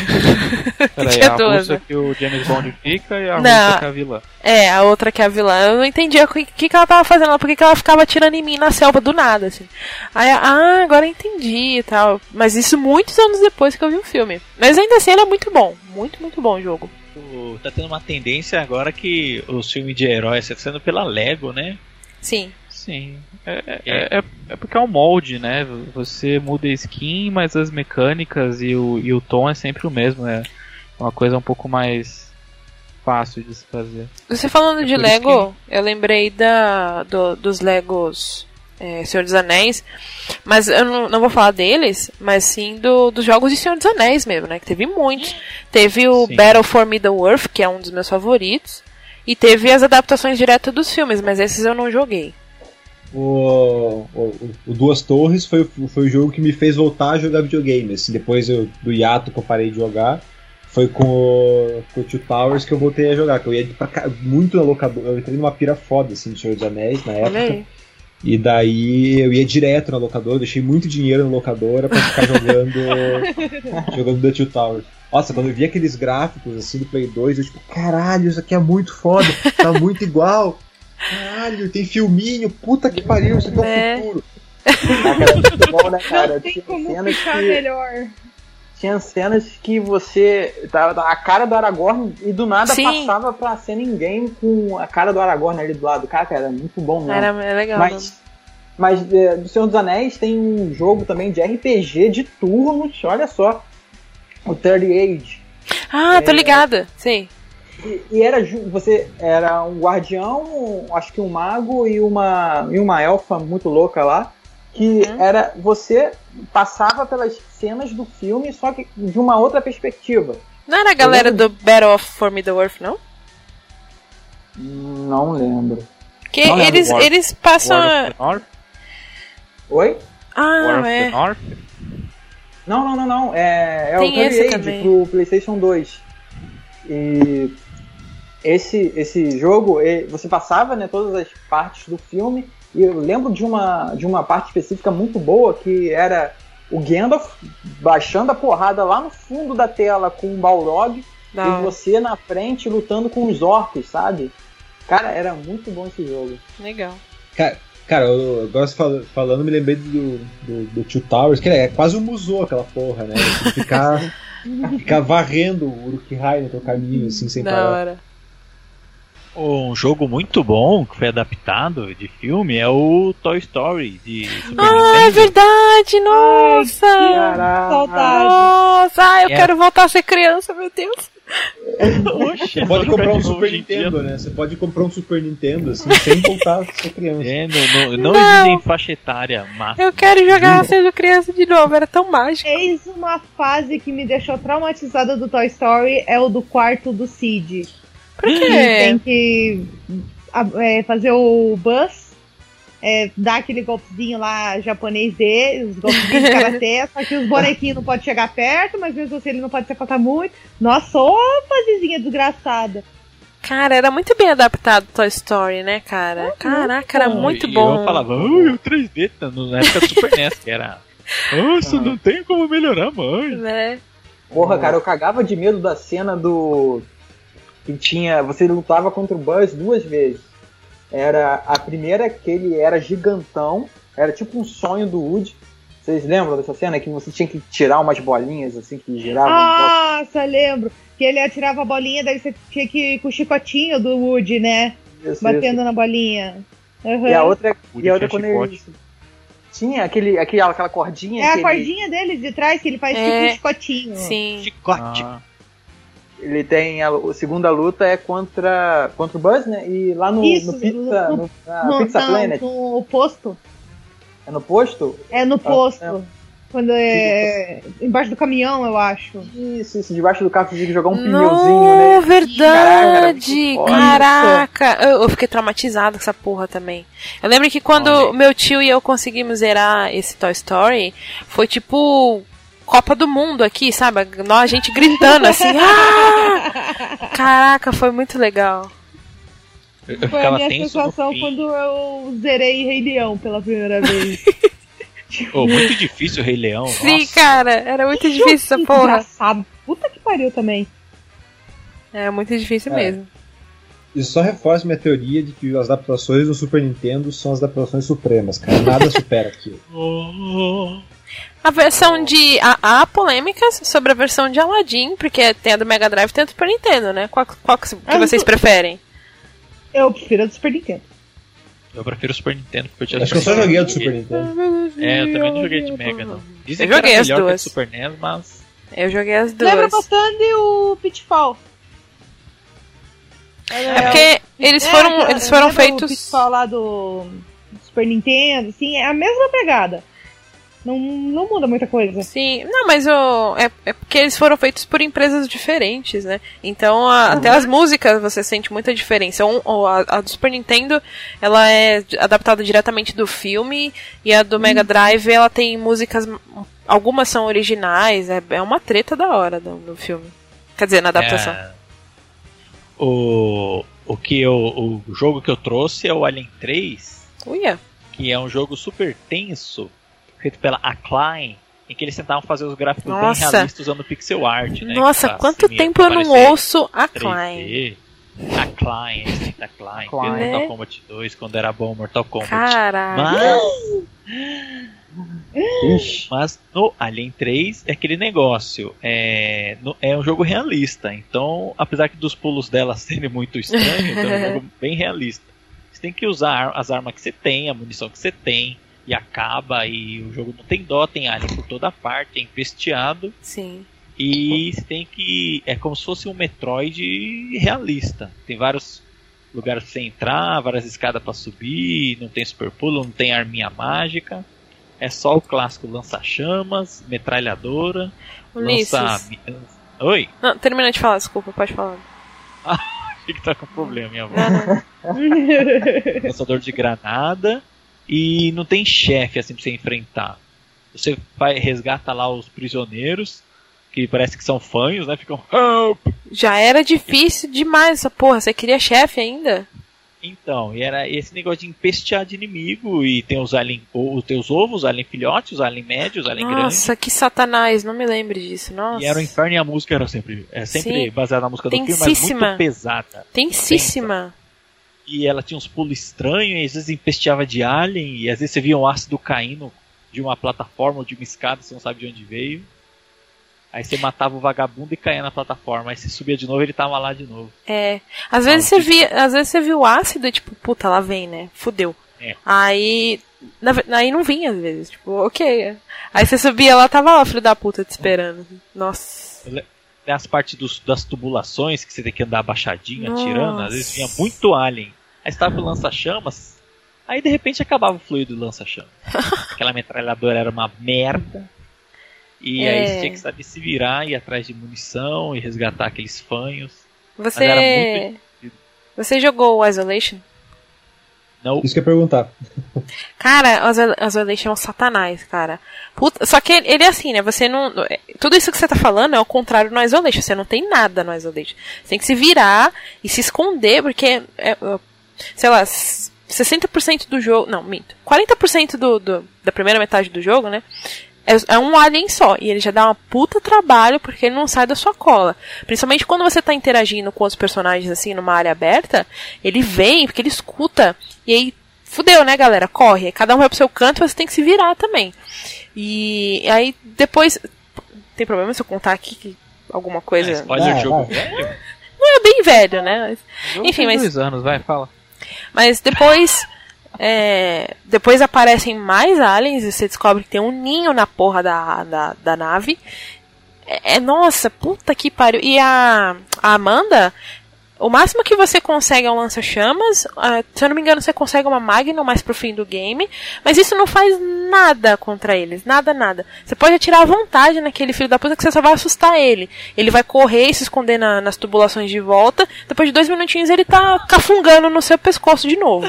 Peraí, a duas, russa né? que o James Bond fica e a não, russa que é a vilã. É, a outra que é a vilã. Eu não entendia o que, que, ela tava fazendo lá, porque que ela ficava atirando em mim na selva do nada, assim. Aí, ah, agora entendi e tal. Mas isso muitos anos depois que eu vi o filme. Mas ainda assim ele é muito bom. Muito, muito bom o jogo. Tá tendo uma tendência agora que os filmes de heróis estão sendo pela Lego, né? Sim. Sim. É, é, é, é, porque é um molde, né? Você muda a skin, mas as mecânicas e o, e o tom é sempre o mesmo. É uma coisa um pouco mais fácil de se fazer. Você falando é de Lego, que... eu lembrei da, do, dos Legos é, Senhor dos Anéis, mas eu não, não, vou falar deles, mas sim do, dos jogos de Senhor dos Anéis mesmo, né? Que teve muitos. Teve o sim. Battle for Middle-earth, que é um dos meus favoritos, e teve as adaptações direto dos filmes, mas esses eu não joguei. O, o, o, Duas Torres foi, foi o jogo que me fez voltar a jogar videogame. Assim, depois eu, do hiato que eu parei de jogar, foi com o, com o Two Towers que eu voltei a jogar. Que eu ia pra, muito na locadora. Eu entrei numa pira foda assim, de Senhor dos Anéis na época. E daí eu ia direto na locadora, deixei muito dinheiro na locadora pra ficar jogando jogando The Two Towers. Nossa, quando eu vi aqueles gráficos assim do Play 2, eu tipo, caralho, isso aqui é muito foda, tá muito igual. Caralho, tem filminho, puta que pariu, isso aqui é o é. futuro. bom, né, cara? Não tem tinha como ficar que... melhor. Tinha cenas que você. Tava a cara do Aragorn e do nada Sim. passava pra ser ninguém com a cara do Aragorn ali do lado. Cara, era muito bom mesmo. Era legal. Mas, mas é, do Senhor dos Anéis tem um jogo também de RPG de turnos, olha só. O Third Age. Ah, é, tô ligada, sim. E, e, era você era um guardião, acho que um mago e uma e uma elfa muito louca lá, que uhum. era você passava pelas cenas do filme só que de uma outra perspectiva. Não era a galera do Battle of For Middle-earth, não? Não lembro. Que não eles lembro. eles passam Oi? Ah, é. Não, não, não, não. É, é Tem o Age pro PlayStation 2. E esse, esse jogo, você passava né, todas as partes do filme, e eu lembro de uma, de uma parte específica muito boa que era o Gandalf baixando a porrada lá no fundo da tela com o Balrog Não. e você na frente lutando com os orcs, sabe? Cara, era muito bom esse jogo. Legal. Cara, cara eu, gosto falando, me lembrei do, do, do Two Towers, que é quase um museu aquela porra, né? Ficar, ficar varrendo o Uruk-hai no teu caminho, assim, sem da parar. Hora. Um jogo muito bom que foi adaptado de filme é o Toy Story de Super ah, Nintendo. é verdade! Nossa! Ai, Saudade! Nossa, eu é. quero voltar a ser criança, meu Deus! Você pode comprar um Super Nintendo, né? Você pode comprar um Super Nintendo, assim, sem voltar a ser criança. É, não, não, não, não. existe faixa etária máxima. Eu quero jogar sendo criança de novo, era tão mágico. Eis uma fase que me deixou traumatizada do Toy Story, é o do quarto do Cid. Por quê? Tem que é, fazer o bus, é, dar aquele golpezinho lá japonês dele, os golpezinhos de karatê, só que os bonequinhos não podem chegar perto, mas mesmo assim ele não pode se afastar muito. Nossa, ô fasezinha desgraçada. Cara, era muito bem adaptado Toy Story, né, cara? Uhum. Caraca, era muito e bom. Eu falava, o 3D, na época do Super NES, que era. Nossa, uhum. não tem como melhorar mais. Né? Porra, cara, eu cagava de medo da cena do que tinha. Você lutava contra o Buzz duas vezes. Era a primeira que ele era gigantão, era tipo um sonho do Woody. Vocês lembram dessa cena que você tinha que tirar umas bolinhas assim que giravam? Nossa, lembro. Que ele atirava a bolinha, daí você tinha que ir com o chicotinho do Woody, né? Isso, Batendo isso. na bolinha. Uhum. E a outra, e a outra quando ele tinha aquele, aquele, aquela cordinha. É a cordinha ele... dele de trás que ele faz é. tipo um chicotinho. Sim. Chicote. Ah ele tem a, a, segunda luta é contra contra o Buzz, né? E lá no, Isso, no Pizza, no, no, no, Pizza não, Planet. No posto. É no posto? É no posto. Quando é. Embaixo do caminhão, eu acho. Isso, isso, debaixo do carro você tinha que jogar um pneuzinho, né? verdade! Caraca! Eu, eu, fiquei traumatizado com essa porra também. Eu lembro que quando Olha. meu tio e eu conseguimos zerar esse Toy Story, foi tipo. Copa do Mundo aqui, sabe? A gente gritando assim. ah! Caraca, foi muito legal. Eu foi a minha sensação quando eu zerei Rei Leão pela primeira vez. Oh, muito difícil o Rei Leão. Sim, nossa. cara, era muito que difícil essa porra. Engraçado. Puta que pariu também. É muito difícil é. mesmo. Isso só reforça minha teoria de que as adaptações do Super Nintendo são as adaptações supremas, cara. Nada supera aquilo. A versão de. Há, há polêmicas sobre a versão de Aladdin, porque tem a do Mega Drive e tem a do Super Nintendo, né? Qual, qual que, que vocês preferem? Eu prefiro a do Super Nintendo. Eu prefiro o Super Nintendo porque eu tinha Acho que eu só joguei a do Super Nintendo. É, eu também não joguei de Mega, não. Dizem eu joguei as duas. Super NES, mas. Eu joguei as duas. Lembra bastante o Pitfall. É porque eles foram, é, eles foram feitos. O Pitfall lá do Super Nintendo, assim, é a mesma pegada. Não, não muda muita coisa. Sim, não, mas o, é, é porque eles foram feitos por empresas diferentes, né? Então a, uhum. até as músicas você sente muita diferença. Um, a, a, do Super Nintendo ela é adaptada diretamente do filme e a do uhum. Mega Drive ela tem músicas. Algumas são originais, é, é uma treta da hora do, do filme. Quer dizer, na adaptação. É, o, o que eu, o jogo que eu trouxe é o Alien 3. Uia. Que é um jogo super tenso feito pela Acclaim, em que eles tentavam fazer os gráficos Nossa. bem realistas usando pixel art, né? Nossa, quanto tempo eu não ouço Acclaim. Acclaim, a Acclaim, Acclaim. Né? Mortal Kombat 2, quando era bom Mortal Kombat. Caralho. Mas... Mas no Alien 3 é aquele negócio. É, no, é um jogo realista. Então, apesar que dos pulos dela serem muito estranhos, é um jogo bem realista. Você tem que usar as armas que você tem, a munição que você tem e acaba e o jogo não tem dó, tem alien por toda parte, é empesteado. Sim. E tem que. É como se fosse um Metroid realista. Tem vários lugares pra você entrar, várias escadas para subir, não tem super pulo, não tem arminha mágica. É só o clássico lança-chamas, metralhadora, Ulisses. lança. Oi? Não, termina de falar, desculpa, pode falar. Ah, achei que tá com problema, minha avó. Lançador de granada e não tem chefe assim pra você enfrentar. Você vai resgata lá os prisioneiros, que parece que são fanhos, né? Ficam help! Já era difícil demais essa porra, você queria chefe ainda? Então, e era esse negócio de empestear de inimigo e tem os alien, os teus ovos, alien filhotes, os alien médios, alien Nossa, grandes. Nossa, que satanás, não me lembro disso, nossa. E era o inferno e a música era sempre, é sempre baseada na música do filme, mas muito pesada. Tensíssima. E ela tinha uns pulos estranhos, e às vezes empesteava de alien, e às vezes você via um ácido caindo de uma plataforma ou de uma escada, você não sabe de onde veio. Aí você matava o vagabundo e caía na plataforma. Aí você subia de novo ele tava lá de novo. É. Às vezes você via, às vezes você viu o ácido e tipo, puta, lá vem, né? Fudeu. É. Aí. Na, aí não vinha às vezes, tipo, ok. Aí você subia lá, tava lá, filho da puta, te esperando. Nossa. Tem as partes dos, das tubulações que você tem que andar abaixadinho, atirando, às vezes vinha muito alien. Aí estava o lança-chamas, aí de repente acabava o fluido do lança-chamas. Aquela metralhadora era uma merda. E é. aí você tinha que saber se virar, ir atrás de munição e resgatar aqueles fanhos. Você. Você jogou o Isolation? Não. Isso que eu ia perguntar. Cara, o Isolation é um satanás, cara. Puta, só que ele é assim, né? Você não. Tudo isso que você tá falando é o contrário no Isolation. Você não tem nada no Isolation. Você tem que se virar e se esconder, porque. É, sei lá, 60% do jogo. Não, minto. 40% do, do, da primeira metade do jogo, né? É, é, um alien só. E ele já dá uma puta trabalho porque ele não sai da sua cola. Principalmente quando você tá interagindo com os personagens assim numa área aberta, ele vem, porque ele escuta. E aí, fudeu, né, galera? Corre. Cada um vai pro seu canto e você tem que se virar também. E aí depois. Tem problema se eu contar aqui alguma coisa? É, spoiler é, jogo velho? Não é bem velho, né? Mas, enfim, mas. dois anos, vai, fala. Mas depois. É, depois aparecem mais aliens e você descobre que tem um ninho na porra da, da, da nave. É, é, nossa, puta que pariu. E a, a Amanda, O máximo que você consegue é um lança-chamas. Uh, se eu não me engano, você consegue uma Magnum mais pro fim do game. Mas isso não faz nada contra eles. Nada, nada. Você pode atirar à vontade naquele filho da puta que você só vai assustar ele. Ele vai correr e se esconder na, nas tubulações de volta. Depois de dois minutinhos ele tá cafungando no seu pescoço de novo.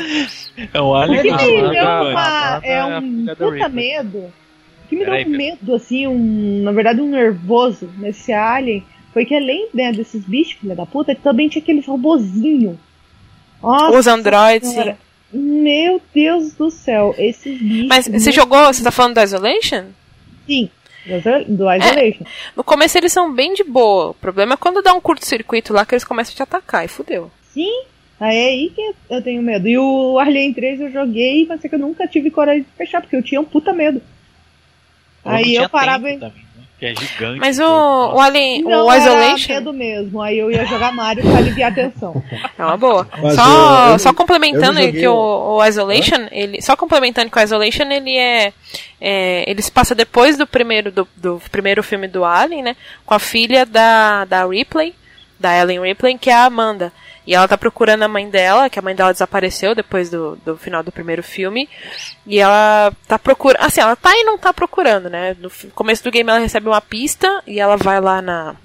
É o Alien. Que me deu uma, é um puta medo. que me deu um medo, assim, um, na verdade um nervoso nesse Alien foi que além né, desses bichos, filha da puta, também tinha aqueles robozinhos. Os androids, sim. Meu Deus do céu, esses bichos. Mas você jogou, você tá falando do Isolation? Sim, do Isolation. É, no começo eles são bem de boa. O problema é quando dá um curto-circuito lá que eles começam a te atacar e fudeu. Sim, aí é aí que eu tenho medo. E o Alien 3 eu joguei, mas é que eu nunca tive coragem de fechar, porque eu tinha um puta medo. Eu aí eu parava. Também que é gigante. Mas o, o Alien, não, o Isolation. Era mesmo, aí eu ia jogar Mario pra aliviar a tensão. É uma boa. só, eu, só complementando que o, o Isolation, ele, só complementando que o Isolation, ele é, é ele se passa depois do primeiro do, do primeiro filme do Alien, né, com a filha da da Ripley, da Ellen Ripley, que é a Amanda. E ela tá procurando a mãe dela, que a mãe dela desapareceu depois do, do final do primeiro filme. E ela tá procurando. Assim, ela tá e não tá procurando, né? No começo do game ela recebe uma pista e ela vai lá na.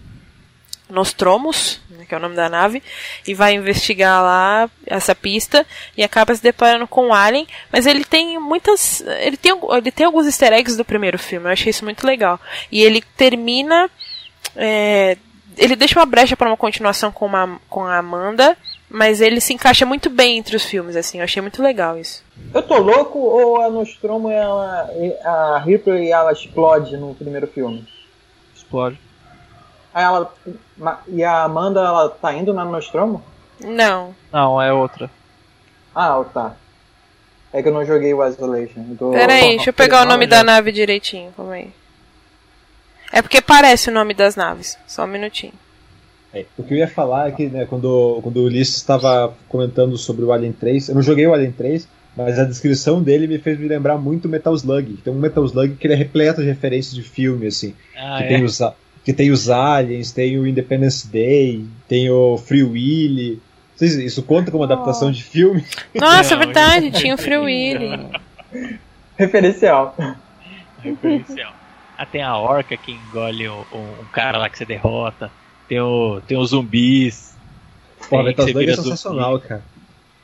Nostromus, né, que é o nome da nave, e vai investigar lá essa pista e acaba se deparando com o Alien, mas ele tem muitas. Ele tem, ele tem alguns easter eggs do primeiro filme, eu achei isso muito legal. E ele termina é, ele deixa uma brecha para uma continuação com, uma, com a Amanda, mas ele se encaixa muito bem entre os filmes, assim, eu achei muito legal isso. Eu tô louco ou a Nostromo ela, a Ripley ela explode no primeiro filme? Explode. Aí ela, e a Amanda ela tá indo na Nostromo? Não. Não, é outra. Ah, tá. É que eu não joguei o Isolation. Tô... Peraí, deixa eu pegar o nome da nave direitinho, calma aí. É porque parece o nome das naves. Só um minutinho. É, o que eu ia falar é que né, quando, quando o Ulisses estava comentando sobre o Alien 3, eu não joguei o Alien 3, mas a descrição dele me fez me lembrar muito Metal Slug. Tem um Metal Slug que ele é repleto de referências de filme, assim. Ah, que, é? tem os, que tem os Aliens, tem o Independence Day, tem o Free Willy. Isso conta como adaptação oh. de filme? Nossa, é verdade, tinha o Free Willy. Referencial. Referencial. Ah, tem a orca que engole um, um, cara lá que você derrota. Tem, o, tem os zumbis. Pô, Metal Slug é sensacional, zumbi. cara.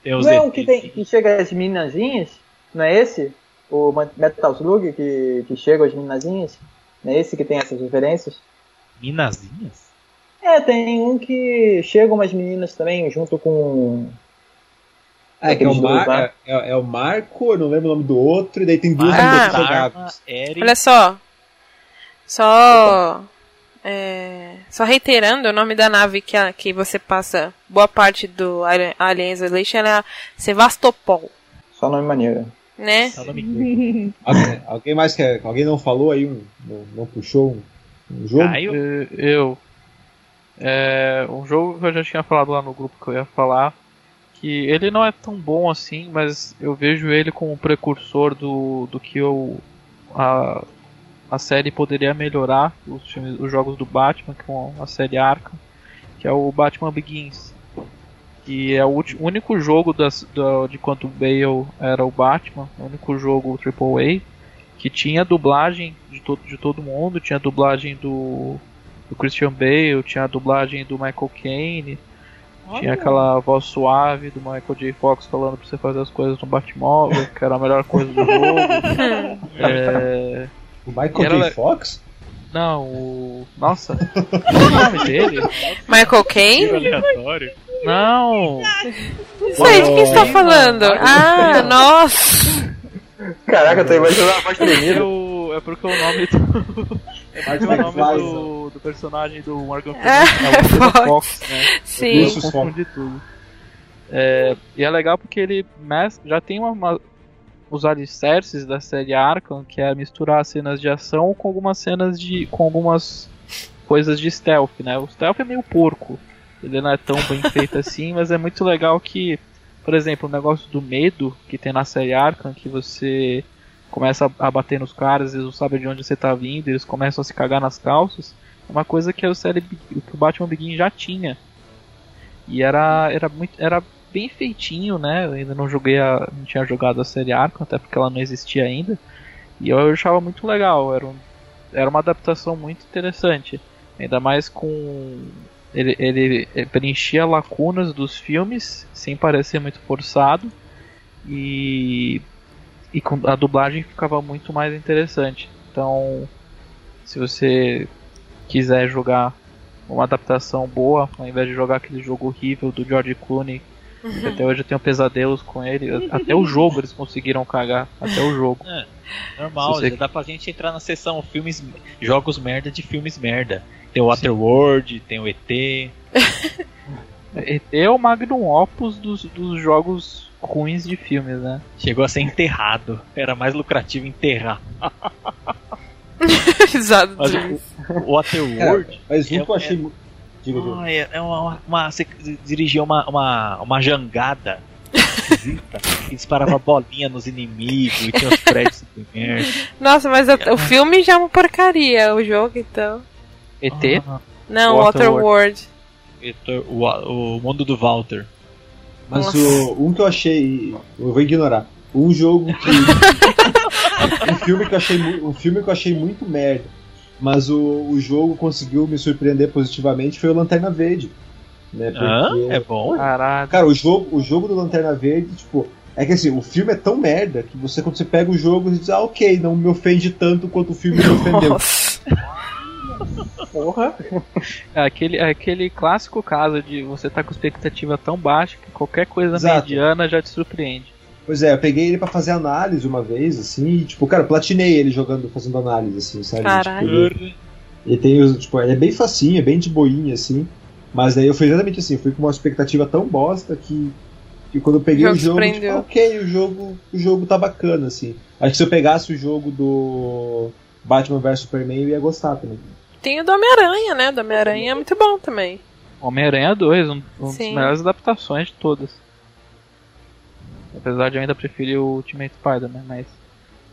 Tem os não que, tem, que chega as minazinhas? Não é esse? O Metal Slug que, que chega as minazinhas? Não é esse que tem essas referências? Minazinhas? É, tem um que chegam umas meninas também, junto com. É, que é o, Mar é, é, é, o Marco, eu não lembro o nome do outro, e daí tem duas ah, Olha só, só. É, só reiterando, o nome da nave que, a, que você passa boa parte do Alien Isolation é a Sevastopol. Só nome maneiro. Né? alguém, alguém, mais quer. Alguém não falou aí, um, não, não puxou um, um jogo? Ah, eu. eu é, um jogo que eu já tinha falado lá no grupo que eu ia falar. Que ele não é tão bom assim, mas eu vejo ele como um precursor do, do que eu. A, a série poderia melhorar os, filmes, os jogos do Batman com a série Arkham, que é o Batman Begins. Que é o único jogo das, da, de quando Bale era o Batman, o único jogo AAA, que tinha dublagem de, to, de todo mundo, tinha dublagem do, do Christian Bale, tinha a dublagem do Michael Caine, Olha. tinha aquela voz suave do Michael J. Fox falando pra você fazer as coisas no Batmóvel, que era a melhor coisa do jogo. é, o Michael J. Fox? Não, o. Nossa, qual é o nome dele? Michael aleatório. Não! Não sei de quem está falando. Ah, nossa! Caraca, eu tô imaginando a voz tremida. É porque o nome do. É porque o nome do, do personagem do Morgan Freeman é, é o Fox, né? Sim. Eu confundi tudo. É, e é legal porque ele já tem uma, uma os alicerces da série Arkham, que é misturar cenas de ação com algumas cenas de. com algumas coisas de stealth, né? O stealth é meio porco. Ele não é tão bem feito assim, mas é muito legal que, por exemplo, o negócio do medo que tem na série Arkham, que você começa a bater nos caras, eles não sabem de onde você tá vindo, eles começam a se cagar nas calças, é uma coisa que a série que o Batman Begin já tinha. E era, era, muito, era bem feitinho, né? Eu ainda não joguei a, não tinha jogado a série Arkham, até porque ela não existia ainda. E eu achava muito legal, era, um, era uma adaptação muito interessante. Ainda mais com. Ele, ele preenchia lacunas dos filmes sem parecer muito forçado. E, e com a dublagem ficava muito mais interessante. Então, se você quiser jogar uma adaptação boa, ao invés de jogar aquele jogo horrível do George Clooney. Até hoje eu tenho pesadelos com ele, até o jogo eles conseguiram cagar, até o jogo. É, normal, você... dá pra gente entrar na seção filmes, jogos merda de filmes merda. Tem o Waterworld, tem o ET. ET é o magnum opus dos, dos jogos ruins de filmes, né? Chegou a ser enterrado. Era mais lucrativo enterrar. Exato. Mas o, o Waterworld. mas um é, que eu achei. É, diga, diga. É, é uma, uma, Você dirigia uma, uma, uma jangada esquisita que disparava bolinha nos inimigos e tinha os prédios Nossa, mas o, o filme já é uma porcaria, o jogo então. ET? Ah, não, Waterworld. Water o, o mundo do Walter. Mas o, um que eu achei. Eu vou ignorar. Um jogo que. um, filme que eu achei, um filme que eu achei muito merda. Mas o, o jogo conseguiu me surpreender positivamente foi o Lanterna Verde. Né? Porque, ah, é bom. Caraca. Cara, o jogo, o jogo do Lanterna Verde, tipo, é que assim, o filme é tão merda que você, quando você pega o jogo, você diz, ah, ok, não me ofende tanto quanto o filme me ofendeu. Porra. É aquele, é aquele clássico caso de você tá com expectativa tão baixa que qualquer coisa Exato. mediana já te surpreende. Pois é, eu peguei ele para fazer análise uma vez, assim, e, tipo, cara, eu platinei ele jogando, fazendo análise, assim, sabe? Caralho. Tipo, ele, ele, tem, tipo, ele é bem facinho, é bem de boinha, assim. Mas daí eu fui exatamente assim, fui com uma expectativa tão bosta que, que quando eu peguei o jogo, o jogo tipo, ok, o jogo, o jogo tá bacana, assim. Acho que se eu pegasse o jogo do Batman vs Superman, eu ia gostar também. Tem o do Homem-Aranha, né? Do Homem-Aranha é muito bom também. Homem-Aranha 2, um, um das melhores adaptações de todas. Apesar de eu ainda preferir o Ultimate Spider-Man, mas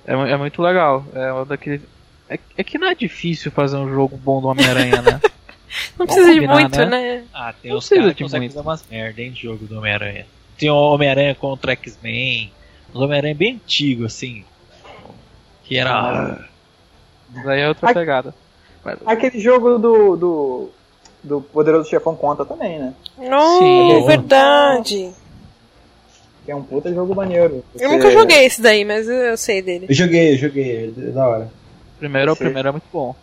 é, é, muito legal. É um daqueles. É, é, que não é difícil fazer um jogo bom do Homem-Aranha, né? não precisa combinar, de muito, né? né? Ah, tem não os caras que conseguem fazer umas merda, hein, de jogo do Homem-Aranha. Tem o Homem-Aranha contra X-Men. Os Homem-Aranha bem antigo, assim. Que era. Ah. Mas aí é outra pegada. Aquele jogo do, do, do Poderoso Chefão conta também, né? Não, Sim, é verdade. Que é um puta jogo maneiro. Você... Eu nunca joguei esse daí, mas eu sei dele. Eu joguei, eu joguei, é da hora. Primeiro, você... o primeiro é muito bom.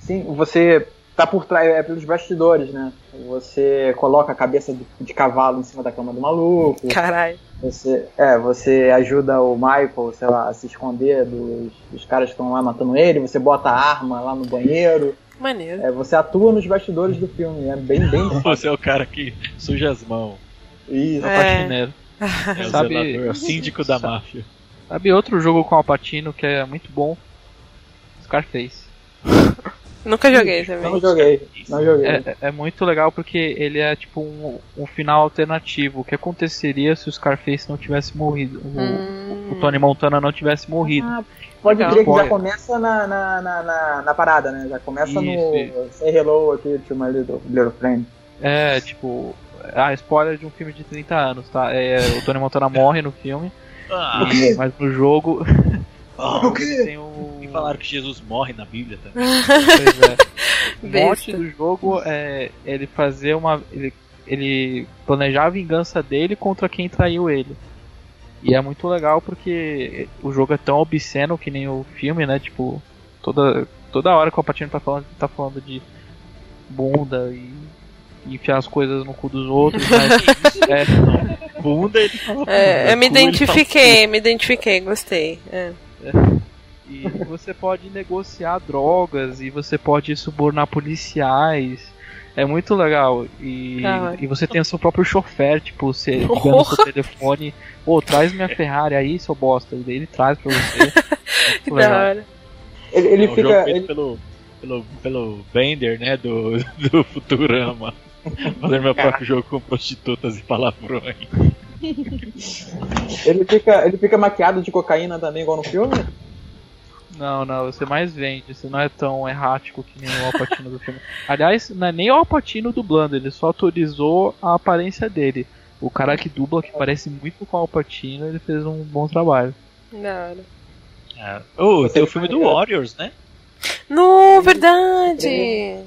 Sim, você tá por trás, é pelos bastidores, né? Você coloca a cabeça de, de cavalo em cima da cama do maluco. Caralho. Você, é, você ajuda o Michael, sei lá, a se esconder dos, dos caras que estão lá matando ele, você bota a arma lá no banheiro. Maneiro. É, você atua nos bastidores do filme, é bem, bem. você é o cara que suja as mãos. Isso, é. É o sabe, zelador, é o síndico da sabe, máfia. Sabe outro jogo com Alpatino que é muito bom? Scarface. Nunca joguei também. Não joguei. Não joguei. É, é, muito legal porque ele é tipo um, um final alternativo. O que aconteceria se o Scarface não tivesse morrido? O, hum. o Tony Montana não tivesse morrido. Ah, pode crer que já começa na, na, na, na, na parada, né? Já começa isso, no isso. Say Hello aqui to my little, little friend. É, tipo, ah, spoiler de um filme de 30 anos, tá? É, o Tony Montana morre no filme. Ah, e, mas no jogo. Oh, o quê? Tem um... E falaram que Jesus morre na Bíblia também. pois é. O mote do jogo é ele fazer uma. Ele, ele planejar a vingança dele contra quem traiu ele. E é muito legal porque o jogo é tão obsceno que nem o filme, né? Tipo, toda, toda hora que o Patino tá falando, tá falando de bunda e enfiar as coisas no cu dos outros, mas é, bunda ele fala é, eu me identifiquei, me identifiquei, gostei. É. É. E você pode negociar drogas e você pode subornar policiais. É muito legal. E, ah, e você tem o seu próprio chofer, tipo, você liga no seu telefone, pô, traz minha Ferrari aí, seu bosta. E daí ele traz pra você. que da hora. Ele, ele é, fica. Ele... Pelo, pelo, pelo Bender, né, do, do Futurama. Fazer meu próprio jogo com prostitutas e palavrões. ele, fica, ele fica maquiado de cocaína também, igual no filme? Não, não, você mais vende, você não é tão errático que nem o Alpatino do filme. Aliás, não é nem o Alpatino dublando, ele só autorizou a aparência dele. O cara que dubla, que parece muito com o Alpatino, ele fez um bom trabalho. Não. Ah, oh, tem o filme do Warriors, né? No, verdade!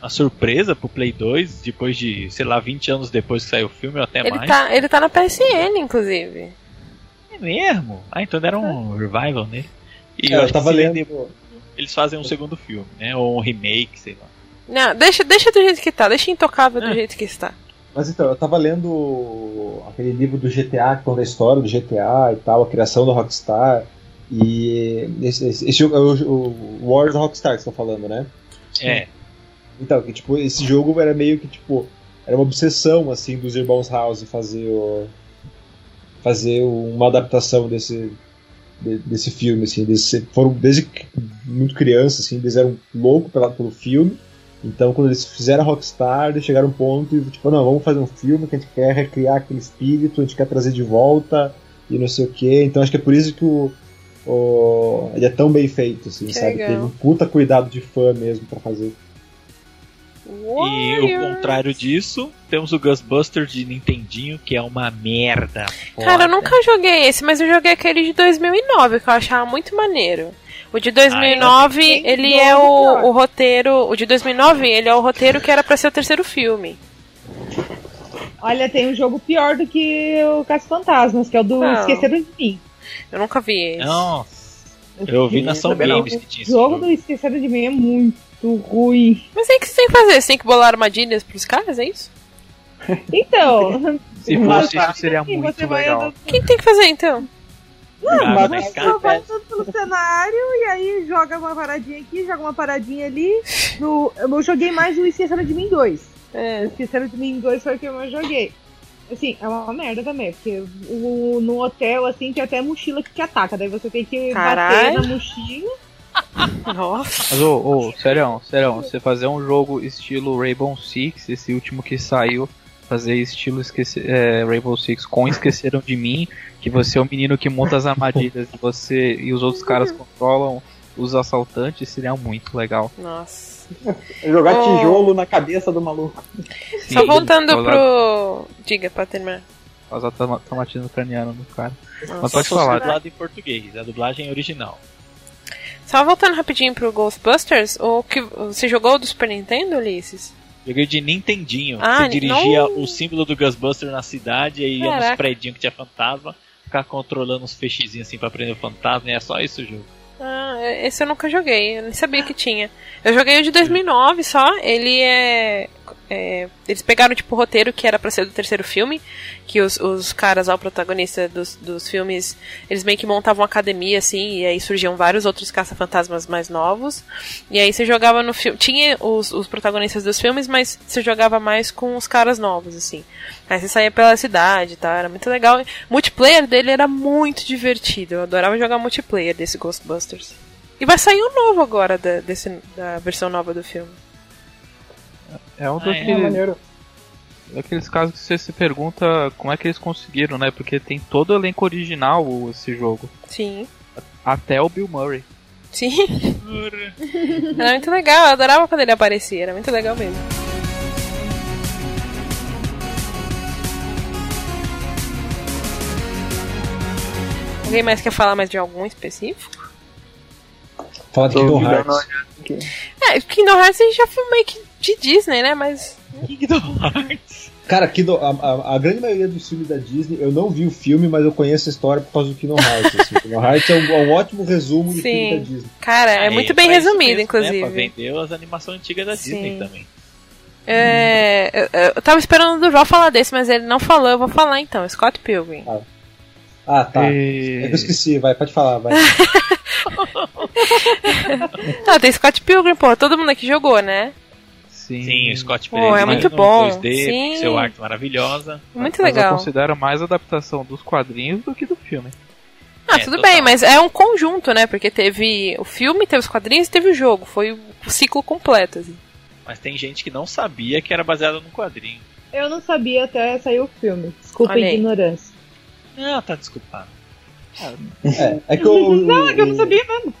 Uma surpresa pro Play 2, depois de, sei lá, 20 anos depois que saiu o filme, ou até ele mais. Tá, ele tá na PSN, inclusive. É mesmo? Ah, então era um revival nele. Né? E é, eu, tava lendo. Eles fazem um segundo filme, né? Ou um remake, sei lá. Não, deixa, deixa do jeito que tá, deixa intocável do ah. jeito que está. Mas então, eu tava lendo aquele livro do GTA, que conta a história do GTA e tal, a criação da Rockstar. E esse, esse, esse jogo é o, o Wars da Rockstar que estão falando, né? É. Então, que tipo, esse jogo era meio que tipo. Era uma obsessão assim dos irmãos House fazer o, fazer uma adaptação desse, desse filme, assim, eles foram desde muito criança, assim, eles eram loucos pela, pelo filme. Então, quando eles fizeram a Rockstar, eles chegaram a um ponto e tipo, não, vamos fazer um filme que a gente quer recriar aquele espírito, a gente quer trazer de volta e não sei o que. Então, acho que é por isso que o, o ele é tão bem feito, assim, que sabe? Legal. Teve um puta cuidado de fã mesmo para fazer. E o contrário disso, temos o Ghostbuster de Nintendinho, que é uma merda. Cara, eu nunca joguei esse, mas eu joguei aquele de 2009, que eu achava muito maneiro. O de 2009, ah, ele é o, o roteiro. O de 2009, ele é o roteiro que era para ser o terceiro filme. Olha, tem um jogo pior do que o Caso Fantasmas, que é o do Esqueceram de Mim. Eu nunca vi esse. Nossa. Eu vi na São Games que tinha O jogo do Esqueceram de Mim é muito muito ruim. Mas aí que você tem que fazer? Você tem que bolar armadilhas pros caras, é isso? Então. Se fosse isso, seria muito legal. O que tem que fazer então? Não, ah, mas você vai tudo pelo cenário e aí joga uma paradinha aqui, joga uma paradinha ali. No, eu joguei mais o Esqueceram de Mim 2. É, Esqueceram de Mim 2 foi o que eu mais joguei. Assim, é uma merda também, porque o, no hotel, assim, tem até mochila que te ataca. Daí você tem que Carai. bater na mochila. Nossa. Mas, ô, ô, sério, sério, você fazer um jogo estilo Rainbow Six, esse último que saiu, fazer estilo esquece, é, Rainbow Six com Esqueceram de Mim, que você é o menino que monta as armadilhas e você e os outros caras controlam os assaltantes, seria muito legal. Nossa. Jogar oh. tijolo na cabeça do maluco. Sim, Só voltando causar... pro. Diga, pra terminar. Causar traumatismo craniano no cara. Nossa. Mas pode falar. dublado em português, a dublagem original. Só voltando rapidinho pro Ghostbusters, o que você jogou do Super Nintendo, Ulisses? Joguei de Nintendinho. Ah, você dirigia não... o símbolo do Ghostbuster na cidade e ia nos prédios que tinha fantasma, ficar controlando os feixezinhos assim pra prender o fantasma, e é só isso o jogo. Ah, esse eu nunca joguei, eu nem sabia que tinha. Eu joguei o de 2009 só, ele é é, eles pegaram tipo o roteiro que era para ser do terceiro filme, que os, os caras, ao protagonista dos, dos filmes, eles meio que montavam uma academia assim, e aí surgiam vários outros caça-fantasmas mais novos. E aí você jogava no filme, tinha os, os protagonistas dos filmes, mas você jogava mais com os caras novos assim. Aí você saía pela cidade, tá? Era muito legal. O multiplayer dele era muito divertido. Eu adorava jogar multiplayer desse Ghostbusters. E vai sair um novo agora da, desse, da versão nova do filme. É um ah, daqueles, é daqueles casos que você se pergunta como é que eles conseguiram, né? Porque tem todo o elenco original esse jogo. Sim. Até o Bill Murray. Sim. era muito legal, eu adorava quando ele aparecia, era muito legal mesmo. Alguém mais quer falar mais de algum específico? Fala de Kingdom Hearts. É, Kingdom Hearts a gente já filmou meio que de Disney, né? Mas. Kingdom Hearts. Cara, Kingdom, a, a, a, grande maioria dos filmes da Disney, eu não vi o filme, mas eu conheço a história por causa do Kingdom Hearts. Assim. Kingdom Hearts é um, é um ótimo resumo do filme da Disney. Cara, é, muito bem resumido, mesmo, inclusive. Né, vendeu as animações antigas da Sim. Disney também. É, eu, eu tava esperando o João falar desse, mas ele não falou, eu vou falar então, Scott Pilgrim. Ah, ah tá. E... É eu esqueci, vai, pode falar, vai. não, tem Scott Pilgrim, pô, todo mundo aqui jogou, né? Sim, Sim o Scott Pilgrim. é muito bom. 2D, Sim. seu arte maravilhosa. Muito mas legal. eu considero mais adaptação dos quadrinhos do que do filme. Ah, é, tudo total. bem, mas é um conjunto, né? Porque teve o filme, teve os quadrinhos e teve o jogo. Foi o ciclo completo, assim. Mas tem gente que não sabia que era baseado no quadrinho. Eu não sabia até sair o filme. Desculpa a ignorância. Não, tá desculpado. É, é que eu. Não, é que eu não sabia mesmo.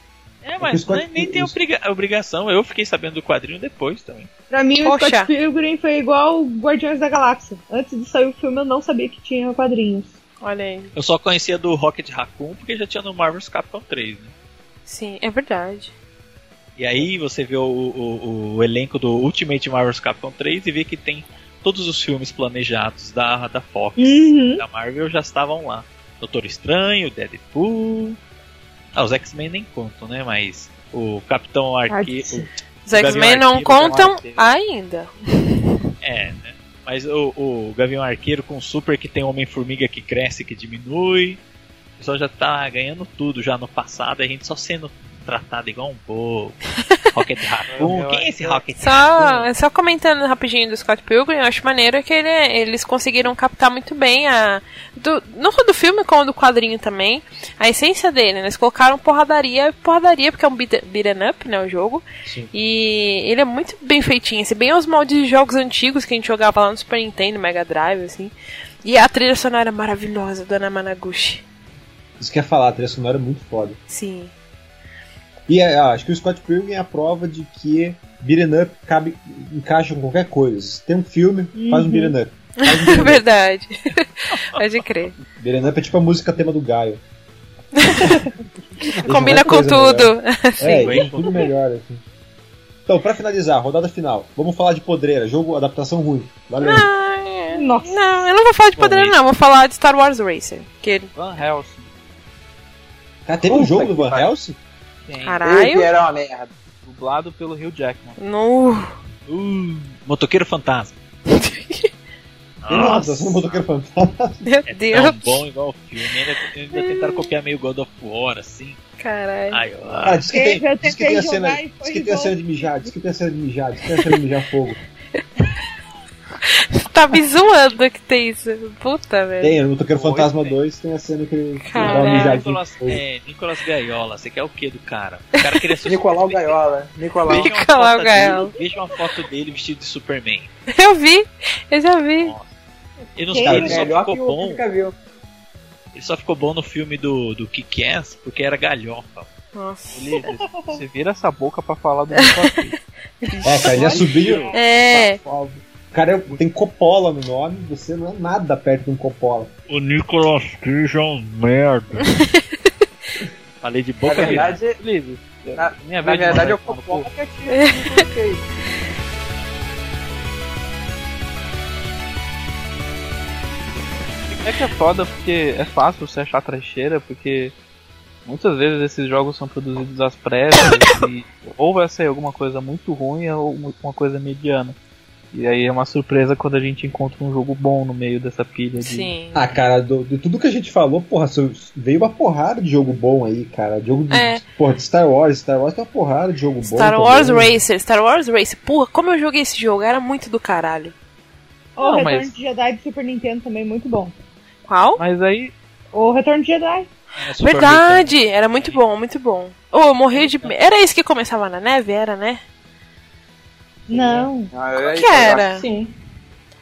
É, é mas nem, nem tem obriga obrigação. Eu fiquei sabendo do quadrinho depois também. Pra mim, Poxa. o Scott Pilgrim foi igual Guardiões da Galáxia. Antes de sair o filme, eu não sabia que tinha quadrinhos. Olha aí. Eu só conhecia do Rocket Raccoon porque já tinha no Marvel's Capcom 3, né? Sim, é verdade. E aí você vê o, o, o, elenco do Ultimate Marvel's Capcom 3 e vê que tem todos os filmes planejados da, da Fox, uhum. da Marvel já estavam lá. Doutor Estranho, Deadpool. Ah, os X-Men nem contam, né? Mas o Capitão Arqueiro. Os X-Men não contam ainda. É, né? Mas o, o Gavião Arqueiro com o Super que tem Homem-Formiga que cresce que diminui. O pessoal já tá ganhando tudo já no passado, a gente só sendo tratado igual um bobo. Rocket Raccoon, quem é esse Rocket só, Raccoon? Só comentando rapidinho do Scott Pilgrim, eu acho maneiro que ele, eles conseguiram captar muito bem a. Do, não só do filme, como do quadrinho também. A essência dele, né? Eles colocaram porradaria, porradaria, porque é um beat'em up, né? O jogo. Sim. E ele é muito bem feitinho, assim, bem aos moldes de jogos antigos que a gente jogava lá no Super Nintendo, Mega Drive, assim. E a trilha sonora maravilhosa do Ana Managuchi. Isso quer falar, a trilha sonora é muito foda. Sim. E é, acho que o Scott Pilgrim é a prova de que beat'em up cabe, encaixa com qualquer coisa. Se tem um filme, uhum. faz um beat'em up. Um Verdade. Pode crer. Beat'em up é tipo a música tema do Gaio. Combina com tudo. É, é tudo melhor. Assim. Então, pra finalizar, rodada final. Vamos falar de Podreira, jogo adaptação ruim. Valeu. Ah, é. Nossa. Não, eu não vou falar de Podreira, não. Vou falar de Star Wars Racer. Que... Van Helsing. Cara, teve um jogo do Van Helsing? Caralho. que era uma merda. Dublado pelo Rio Jackman. No. Uh, motoqueiro fantasma. Nossa, você é um motoqueiro fantasma. Meu é Deus. Tão bom igual o filme. Ainda, ainda tentaram copiar meio God of War, assim. Caralho. Ai, ah, diz que tem, diz que tem a cena, diz que tem a cena de mijar, diz que tem a cena de mijar, diz que tem a cena de mijar fogo. tá me zoando que tem isso. Puta, velho. Tem, no Motoqueiro Fantasma 2 tem a cena que ele mijadinha. Nicolas, é, Nicolas Gaiola, você quer o que do cara? O cara queria ser Nicolau Gaiola. Nicolau, Nicolau Gaiola. veja uma foto dele vestido de Superman. Eu vi, eu já vi. Nossa. E nos caras ele só ficou bom. Ele só ficou bom no filme do, do Kick-Ass porque era galhofa. Nossa. você vira essa boca pra falar do Nicolas É, cara, ele é sobrinho. É. Tá, cara tem Coppola no nome, você não é nada perto de um Coppola. O Nicolas Cage é um merda. Falei de boca na verdade, livre. Na, na verdade é o Coppola que é É que é foda porque é fácil você achar trecheira, porque muitas vezes esses jogos são produzidos às pressas e ou vai sair alguma coisa muito ruim ou uma coisa mediana. E aí é uma surpresa quando a gente encontra um jogo bom no meio dessa pilha de. Sim. Ah, cara, do, de tudo que a gente falou, porra, veio uma porrada de jogo bom aí, cara. Jogo de, é. porra, de Star Wars. Star Wars tem uma porrada de jogo Star bom. Star Wars também. Racer, Star Wars Racer. Porra, como eu joguei esse jogo, era muito do caralho. O oh, Retorno mas... de Jedi de Super Nintendo também, muito bom. Qual? Mas aí. O Retorno de Jedi. É, Verdade, era muito bom, muito bom. Oh, eu morri de. Era isso que começava na neve? Era, né? Não. Ah, Como que era? sim.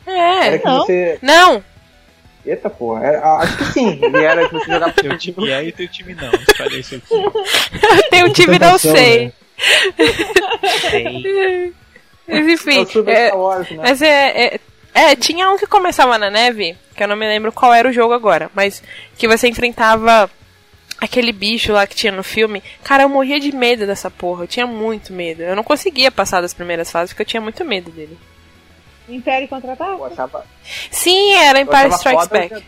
É, era que não. Você... Não! Eita porra, era, acho que sim. E era que você jogava teu time é e teu time não. Espalhei seu time. teu time não sei. sei. Mas enfim. É, Wars, né? Mas é, é, é, tinha um que começava na neve, que eu não me lembro qual era o jogo agora, mas que você enfrentava aquele bicho lá que tinha no filme, cara, eu morria de medo dessa porra. Eu tinha muito medo. Eu não conseguia passar das primeiras fases porque eu tinha muito medo dele. Império contra-ataque? Sim, era Empire Strikes Back.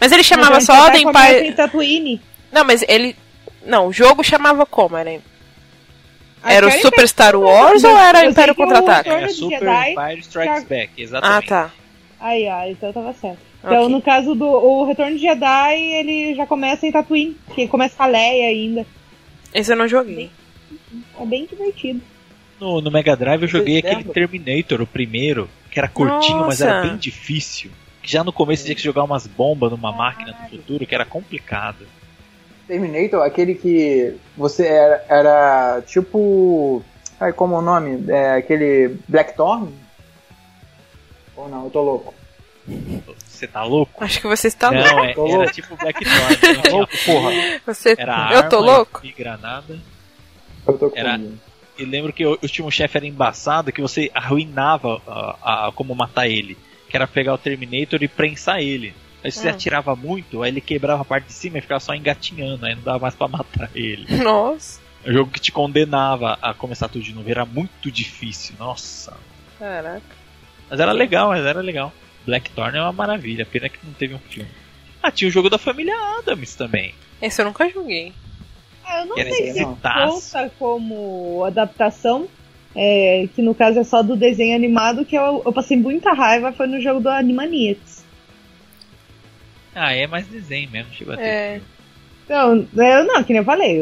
Mas ele chamava só da Empire. Tatooine. Não, mas ele. Não, o jogo chamava como? Era. Era o Super Star Wars ou era Império Contra-Ataque? Era Super Empire Strikes Back, exatamente. Ah, tá. Aí, ah, então tava certo. Então, okay. no caso do o Retorno de Jedi, ele já começa em Tatooine, que começa com a Leia ainda. Esse eu não joguei. É bem divertido. No, no Mega Drive eu joguei aquele Terminator, o primeiro, que era curtinho, Nossa. mas era bem difícil. Já no começo tinha que jogar umas bombas numa máquina no futuro, que era complicado. Terminator, aquele que você era, era tipo. Ai, como é o nome? É, aquele Blackthorn? Ou não, eu tô louco. Você tá louco? Acho que você está Não, louco. É, era tipo Blackthorn. Tá louco, porra. Você... Era eu tô louco? E granada. Eu tô com Era- E lembro que o último chefe era embaçado, que você arruinava a, a- como matar ele. Que era pegar o Terminator e prensar ele. Aí se você Hum. atirava muito, aí ele quebrava a parte de cima e ficava só engatinhando, aí não dava mais pra matar ele. Nossa. É um jogo que te condenava a começar tudo de novo, era muito difícil, nossa. Caraca. Mas era legal, mas era legal. Blackthorn é uma maravilha, pena que não teve um filme. Ah, tinha o jogo da família Adams também. Esse eu nunca joguei. Ah, eu não sei se conta como adaptação, é, que no caso é só do desenho animado, que eu, eu passei muita raiva, foi no jogo do Animaniacs. Ah, é mais desenho mesmo, chegou a ter É. Então, eu não, que nem eu falei,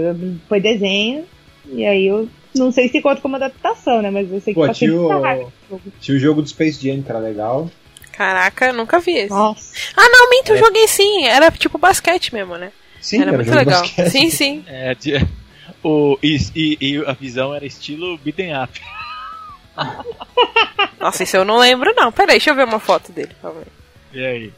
foi desenho, e aí eu não sei se conta como adaptação, né? Mas eu sei que Pô, passei tinha muita o, raiva. tinha o jogo do Space Jam, que era legal. Caraca, eu nunca vi esse. Nossa. Ah, não, minto, eu joguei sim. Era tipo basquete mesmo, né? Sim, era muito jogo de legal. basquete. Sim, sim. É, o, e, e- e a visão era estilo beat'em up. Nossa, isso eu não lembro, não. Peraí, deixa eu ver uma foto dele. Calma aí. E aí? Eu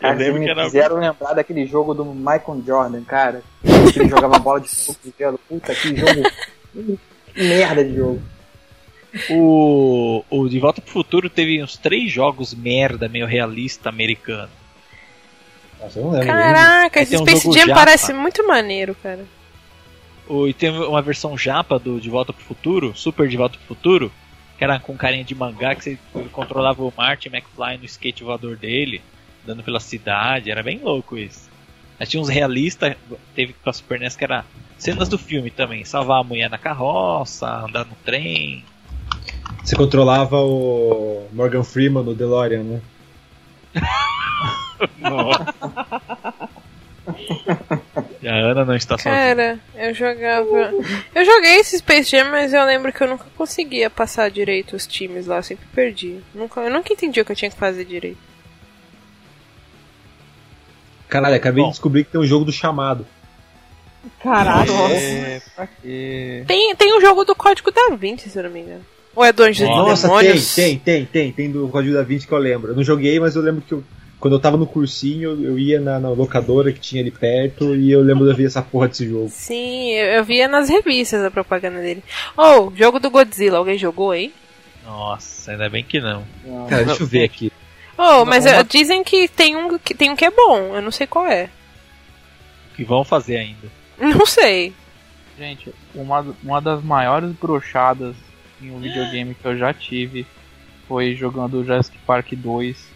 Cara, vocês lembro me que era. fizeram lembrar daquele jogo do Michael Jordan, cara. Que ele jogava bola de fogo de gelo. Puta, que jogo. Que merda de jogo. O, o De Volta pro Futuro teve uns três jogos merda, meio realista americano. Nossa, eu não lembro. Caraca, esse um Space jogo Jam japa. parece muito maneiro, cara. O, e tem uma versão japa do De Volta pro Futuro, Super De Volta pro Futuro, que era com carinha de mangá, que você controlava o Martin McFly no skate voador dele, andando pela cidade, era bem louco isso. Aí tinha uns realistas, teve pra Super NES que era cenas do filme também, salvar a mulher na carroça, andar no trem. Você controlava o Morgan Freeman no DeLorean, né? E a Ana não está sozinha. Cara, eu jogava. Eu joguei esse Space Jam, mas eu lembro que eu nunca conseguia passar direito os times lá, eu sempre perdi. Nunca, eu nunca entendi o que eu tinha que fazer direito. Caralho, acabei Bom. de descobrir que tem um jogo do chamado. Caralho. É, pra quê? Tem, tem um jogo do Código da Vinci, se eu não me engano. Ou é Dungeons dos Nossa, tem, Demônios? tem, tem, tem, tem do Código da Vinci que eu lembro. Eu não joguei, mas eu lembro que eu- quando eu tava no cursinho, eu, ia na, na locadora que tinha ali perto e eu lembro de eu ver essa porra desse jogo. Sim, eu, eu via nas revistas a propaganda dele. Oh, jogo do Godzilla, alguém jogou aí? Nossa, ainda bem que não. Não. Cara, deixa eu ver aqui. Oh, mas uma- eh, dizem que tem, um, que tem um que é bom, eu não sei qual é. O que vão fazer ainda? Não sei. Gente, uma, uma das maiores brochadas em um videogame que eu já tive foi jogando Jurassic Park 2,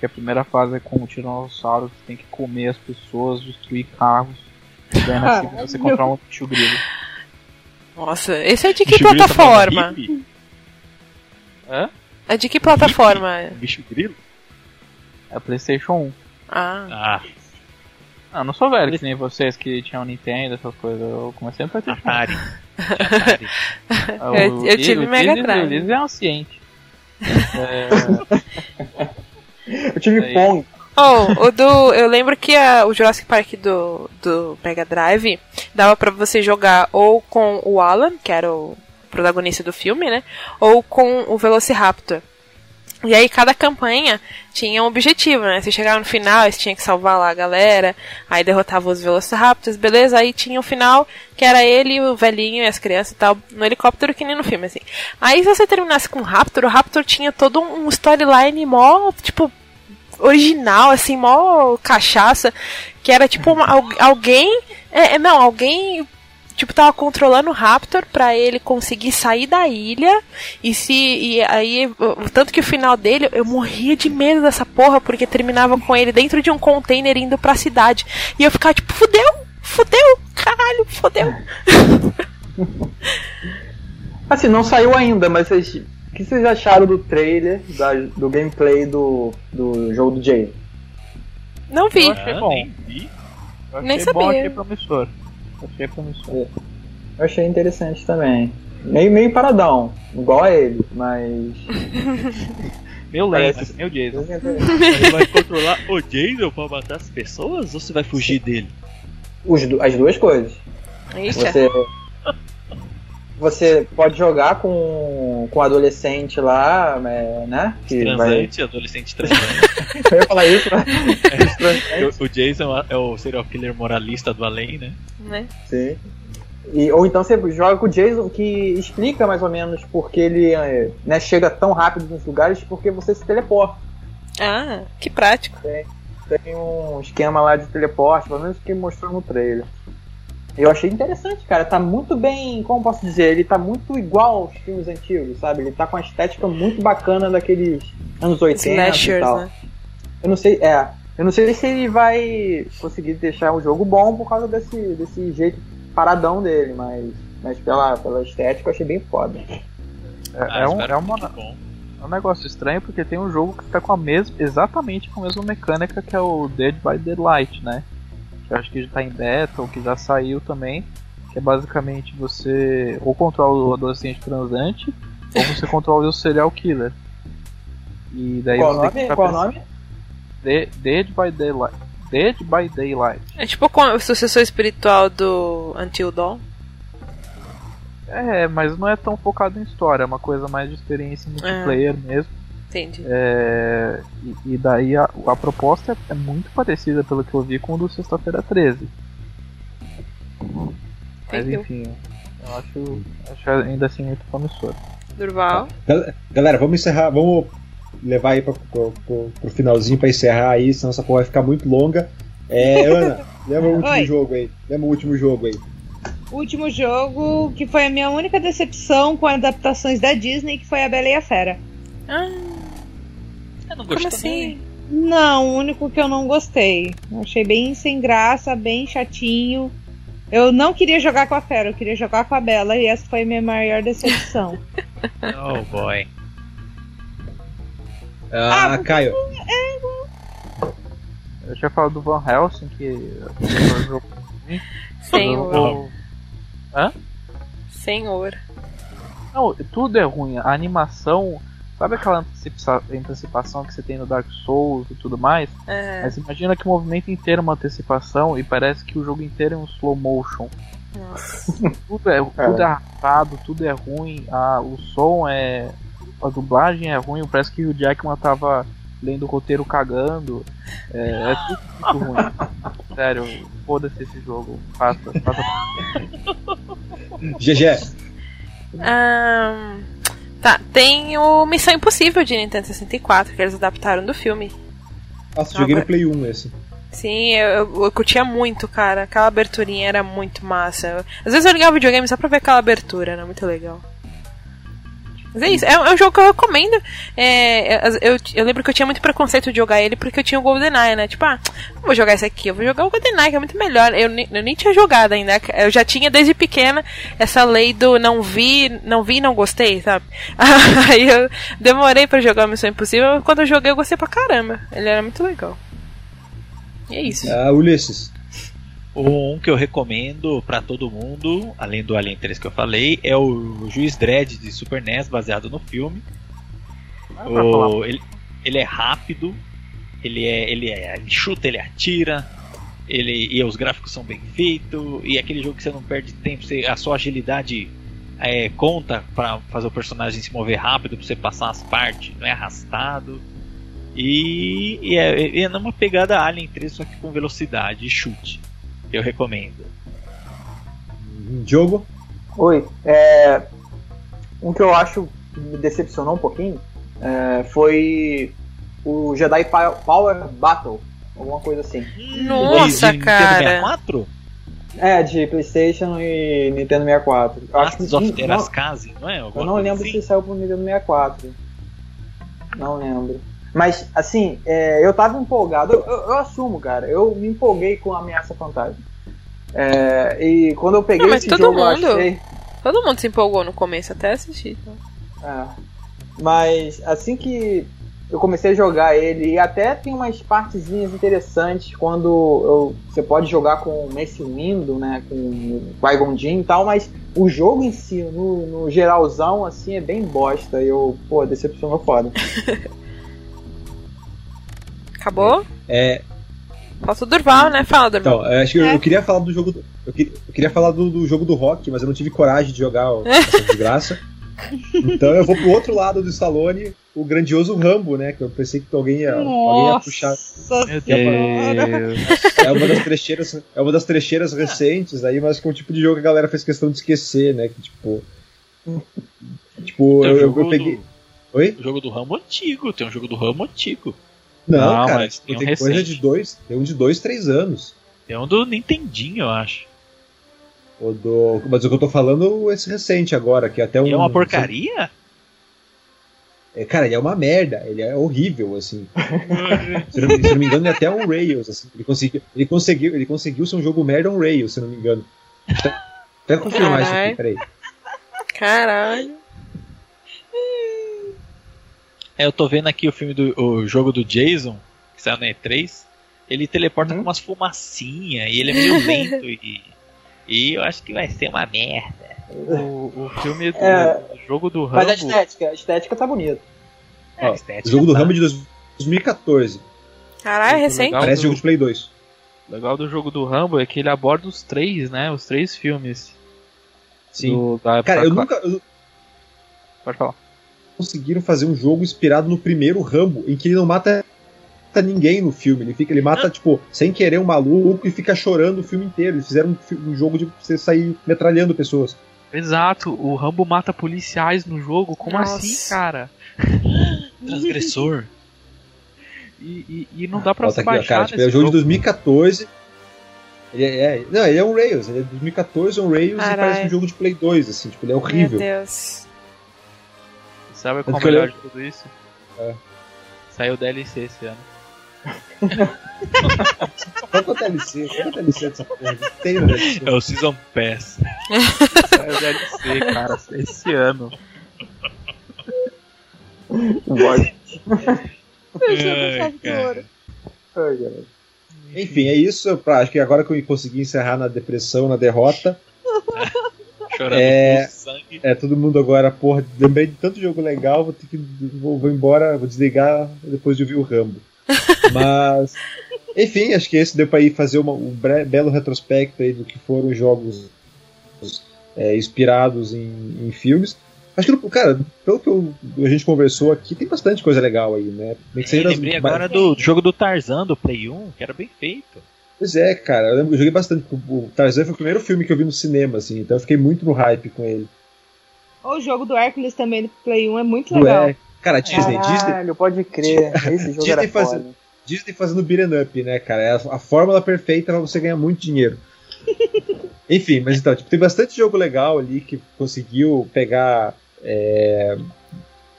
que a primeira fase é com o tiranossauro, que você tem que comer as pessoas, destruir carros. E daí na segunda você controla um bicho grilo. Nossa, esse é de que tá plataforma? Hã? É de que plataforma? Bicho grilo? É Playstation 1. Ah, Ah, Ah, eu não sou velho que nem vocês que tinham Nintendo, essas coisas. Eu comecei no Playstation 1. Eu- o- eu tive o Mega Drive. O Liz é um ciente. É, Eu tive. Pong. Oh, o do. Eu lembro que a- o Jurassic Park do, do Mega Drive dava pra você jogar ou com o Alan, que era o protagonista do filme, né? Ou com o Velociraptor. E aí cada campanha tinha um objetivo, né? Você chegava no final, você tinha que salvar lá a galera, aí derrotava os Velociraptors, beleza? Aí tinha o final, que era ele, o velhinho e as crianças e tal, no helicóptero que nem no filme, assim. Aí se você terminasse com o Raptor, o Raptor tinha todo um storyline mó, tipo, original, assim, mó cachaça, que era tipo uma- al- alguém. É, é, não, alguém. Tipo, tava controlando o Raptor pra ele conseguir sair da ilha. E se. E aí. Tanto que o final dele, eu morria de medo dessa porra, porque terminava com ele dentro de um container indo pra cidade. E eu ficava tipo, fudeu! Fudeu! Caralho, fudeu! Assim, não saiu ainda, mas vocês, o que vocês acharam do trailer, da- do gameplay do, do jogo do Jay? Não vi. Eu achei Ah, bom. nem vi. eu achei Nem bom, sabia. achei promissor. Achei promissor. Eu achei interessante também. Meio, meio paradão, igual a ele, mas. Meu Parece- meu Jason. Você vai controlar o Jason pra matar as pessoas ou você vai fugir dele? As duas coisas. Ixi, Você. Você pode jogar com, com adolescente lá, é, né? Que transante, vai... adolescente transante. Eu ia falar isso, né? É, o, Jason é o serial killer moralista do além, né? né? Sim. E, ou então você joga com o Jason que explica mais ou menos porque ele é, né, chega tão rápido nos lugares porque você se teleporta. Ah, que prático. Tem, tem um esquema lá de teleporte, pelo menos que mostrou no trailer. Eu achei interessante, cara. Tá muito bem, como posso dizer, ele tá muito igual aos filmes antigos, sabe? Ele tá com a estética muito bacana daqueles anos 80 Slashers, e tal. Né? Eu não sei, é. Eu não sei se ele vai conseguir deixar o jogo bom por causa desse, desse jeito paradão dele, mas, mas pela, pela estética eu achei bem foda. É, ah, é, um, é, uma, é um negócio estranho porque tem um jogo que tá com a mesma, exatamente com a mesma mecânica que é o Dead by Daylight, né? Que eu acho que já está em beta ou que já saiu também, que é basicamente você ou controla o adolescente transante ou você controla o serial killer. E daí Qual você nome? Qual nome? Dead, Dead by Daylight. Dead by Daylight. É tipo o sucessor espiritual do Until Dawn. É, mas não é tão focado em história, é uma coisa mais de experiência multiplayer é. mesmo. Entendi. É, e, e, daí a, a proposta é, é, muito parecida, pelo que eu vi, com o do Sexta-feira 13. Mas enfim, eu acho, acho ainda assim muito promissor. Durval. Galera, vamos encerrar, vamos levar aí pro, pro, pro, pro finalzinho pra encerrar aí, senão essa porra vai ficar muito longa. É, Ana, lembra o último Oi. jogo aí. Lembra o último jogo aí. Último jogo que foi a minha única decepção com adaptações da Disney, que foi a Bela e a Fera. Ah. Eu não gostei. Como assim? Não, o único que eu não gostei. Eu achei bem sem graça, bem chatinho. Eu não queria jogar com a Fera, eu queria jogar com a Bela e essa foi a minha maior decepção. oh boy. Ah, ah Caio. É... Eu tinha falado do Van Helsing que. Senhor. Hã? Senhor. Não, tudo é ruim. A animação Sabe aquela antecipação que você tem no Dark Souls e tudo mais? É. Mas imagina que o movimento inteiro é uma antecipação e parece que o jogo inteiro é um slow motion. Nossa. tudo é, tudo é arrastado, tudo é ruim, a, o som é. A dublagem é ruim, parece que o Jackman tava lendo o roteiro cagando. É, é tudo muito ruim. Sério, foda-se esse jogo. Faça, faça. GG. Um... Tá, tem o Missão Impossível de Nintendo 64, que eles adaptaram do filme. Nossa, joguei no Play 1 esse. Sim, eu, eu, eu, curtia muito, cara. Aquela aberturinha era muito massa. Às vezes eu ligava o videogame só pra ver aquela abertura, era muito legal. Mas é isso, é, é um jogo que eu recomendo. É, eu, eu lembro que eu tinha muito preconceito de jogar ele porque eu tinha o GoldenEye, né? Tipo, ah, vou jogar esse aqui, eu vou jogar o GoldenEye, que é muito melhor. Eu, eu nem tinha jogado ainda. Eu já tinha desde pequena essa lei do não vi, não vi não gostei, sabe? Aí eu demorei para jogar Missão Impossível, quando eu joguei eu gostei pra caramba. Ele era muito legal. E é isso. Ah, Ulisses. Um que eu recomendo para todo mundo, além do Alien 3 que eu falei, é o Juiz Dredd de Super NES, baseado no filme. Ah, o, ele, ele, é rápido, ele é, ele é, ele chuta, ele atira, ele e os gráficos são bem feitos e é aquele jogo que você não perde tempo, você, a sua agilidade é, conta para fazer o personagem se mover rápido, para você passar as partes, não é arrastado. E, e é, é numa pegada Alien 3, só que com velocidade e chute eu recomendo. Diogo? Oi. É, um que eu acho que me decepcionou um pouquinho é, foi o Jedi Power Battle, alguma coisa assim. Nossa, de, de cara. Nintendo 64? É, de PlayStation e Nintendo 64. Eu acho que, of Terascase, não é? eu não lembro assim? se saiu pro Nintendo 64. Não lembro. Mas, assim, é, eu tava empolgado. Eu, eu, eu, assumo, cara. Eu me empolguei com a Ameaça Fantasma. É, e quando eu peguei Não, esse jogo, mundo, achei... Todo mundo se empolgou no começo, até assistir. Então. É. Mas, assim que eu comecei a jogar ele, e até tem umas partezinhas interessantes quando eu, você pode jogar com o Messi Windu, né, com o Qui-Gon e tal, mas o jogo em si, no, no geralzão, assim, é bem bosta. E eu, pô, decepcionou foda. Acabou? É. Falta o Durval, né? Fala, Durval. Então, acho que é. eu, eu, queria falar do jogo. Do, eu, queria, eu queria falar do, do, jogo do rock, mas eu não tive coragem de jogar essa desgraça. Então eu vou pro outro lado do Stallone, o grandioso Rambo, né? Que eu pensei que alguém ia, alguém ia puxar. Meu Deus. É uma das trecheiras, é uma das trecheiras recentes aí, mas que é um tipo de jogo que a galera fez questão de esquecer, né? Que tipo. Tipo, eu, eu, eu peguei. Do... Oi? O jogo do Rambo antigo, tem um jogo do Rambo antigo. Não, não cara, mas tem, tem um coisa de dois. Tem um de dois, três anos. Tem um do Nintendinho, eu acho. O do, mas o que eu tô falando é esse recente agora, que até um. é uma porcaria? É, cara, ele é uma merda, ele é horrível, assim. se, não, se, não, me engano, ele é até um Rails, assim. Ele conseguiu, ele conseguiu, ele conseguiu ser um jogo merda um Rails, se não me engano. Até confirmar isso aqui, peraí. Caralho. É, eu tô vendo aqui o filme do o jogo do Jason, que saiu na E3. Ele teleporta uhum. com umas fumacinhas e ele é meio lento e, e eu acho que vai ser uma merda. O, o filme do é, jogo do Rambo. Mas a estética, a estética tá bonita. É, o jogo do tá... Rambo de 2014. Caralho, é recente. Parece do... jogo de Play 2. O legal do jogo do Rambo é que ele aborda os três, né? Os três filmes. Sim. Do, Cara, eu nunca. Eu... Pode falar conseguiram fazer um jogo inspirado no primeiro Rambo, em que ele não mata ninguém no filme. Ele fica, ele mata, tipo, sem querer um maluco e fica chorando o filme inteiro. Eles fizeram um, um jogo de você sair metralhando pessoas. Exato, o Rambo mata policiais no jogo. Como Nossa. assim, cara? Transgressor. E, e, e, não dá pra se baixar. Cara, tipo, é um jogo, jogo de 2014. Ele é, é, não, ele é um Rails. Ele é de 2014, é um Rails Carai. e parece um jogo de Play 2, assim, tipo, ele é horrível. Meu Deus. Sabe qual é o melhor de tudo isso? É. Saiu DLC esse ano. Qual é o DLC? Qual é o DLC dessa porra? Tem o DLC. É o Season Pass. Saiu DLC, cara, esse ano. Vai. Enfim, é isso. Pra, acho que agora que eu consegui encerrar na depressão, na derrota. Chorando é, sangue. É, todo mundo agora, porra, lembrei de tanto jogo legal, vou ter que. Vou, vou embora, vou desligar depois de ouvir o Rambo. Mas. Enfim, acho que esse deu pra ir fazer uma, um belo retrospecto aí do que foram jogos é, inspirados em, em, filmes. Acho que, cara, pelo que eu, a gente conversou aqui, tem bastante coisa legal aí, né? Eu lembrei agora do jogo do Tarzan, do Play 1, que era bem feito. Pois é, cara, eu, lembro, eu joguei bastante. O Tarzan foi o primeiro filme que eu vi no cinema, assim, então eu fiquei muito no hype com ele. O jogo do Hércules também do Play 1 é muito legal. É. Cara, Disney, Caralho, Disney. pode crer. Esse jogo Disney, fazendo, Disney fazendo beat'em up, né, cara? É a, a fórmula perfeita pra você ganhar muito dinheiro. Enfim, mas então, tipo, tem bastante jogo legal ali que conseguiu pegar. É,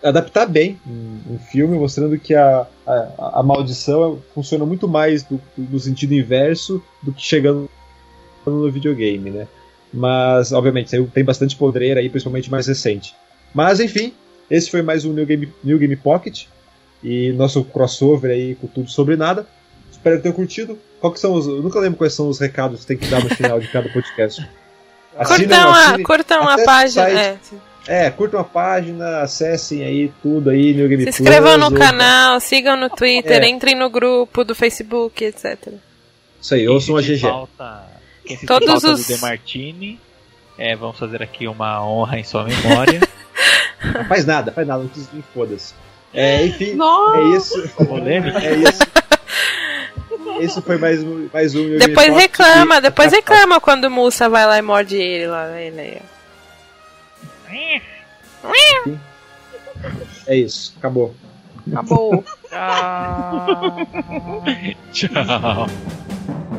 adaptar bem um, um, filme, mostrando que a, a, a maldição funciona muito mais do, do, sentido inverso do que chegando no videogame, né? Mas, obviamente, tem bastante podreira aí, principalmente mais recente. Mas, enfim, esse foi mais um New Game, New Game Pocket e nosso crossover aí com tudo sobre nada. Espero que tenham curtido. Qual que são os, eu nunca lembro quais são os recados que tem que dar no final de cada podcast. Curtam a, curtam a página. É. É, curtam a página, acessem aí tudo aí, New Game Se inscrevam no ou... canal, sigam no Twitter, é. entrem no grupo do Facebook, etc. Isso aí, ouçam a GG. Falta, quem Todos falta os... do Demartini, é, vamos fazer aqui uma honra em sua memória. faz nada, faz nada, não precisa de foda-se. É, enfim, Nossa. é isso. Polêmica. É isso. Esse foi mais um, mais um Depois reclama, depois reclama quando o Musa vai lá e morde ele lá. Ele É isso, acabou. Acabou. Tchau. Tchau.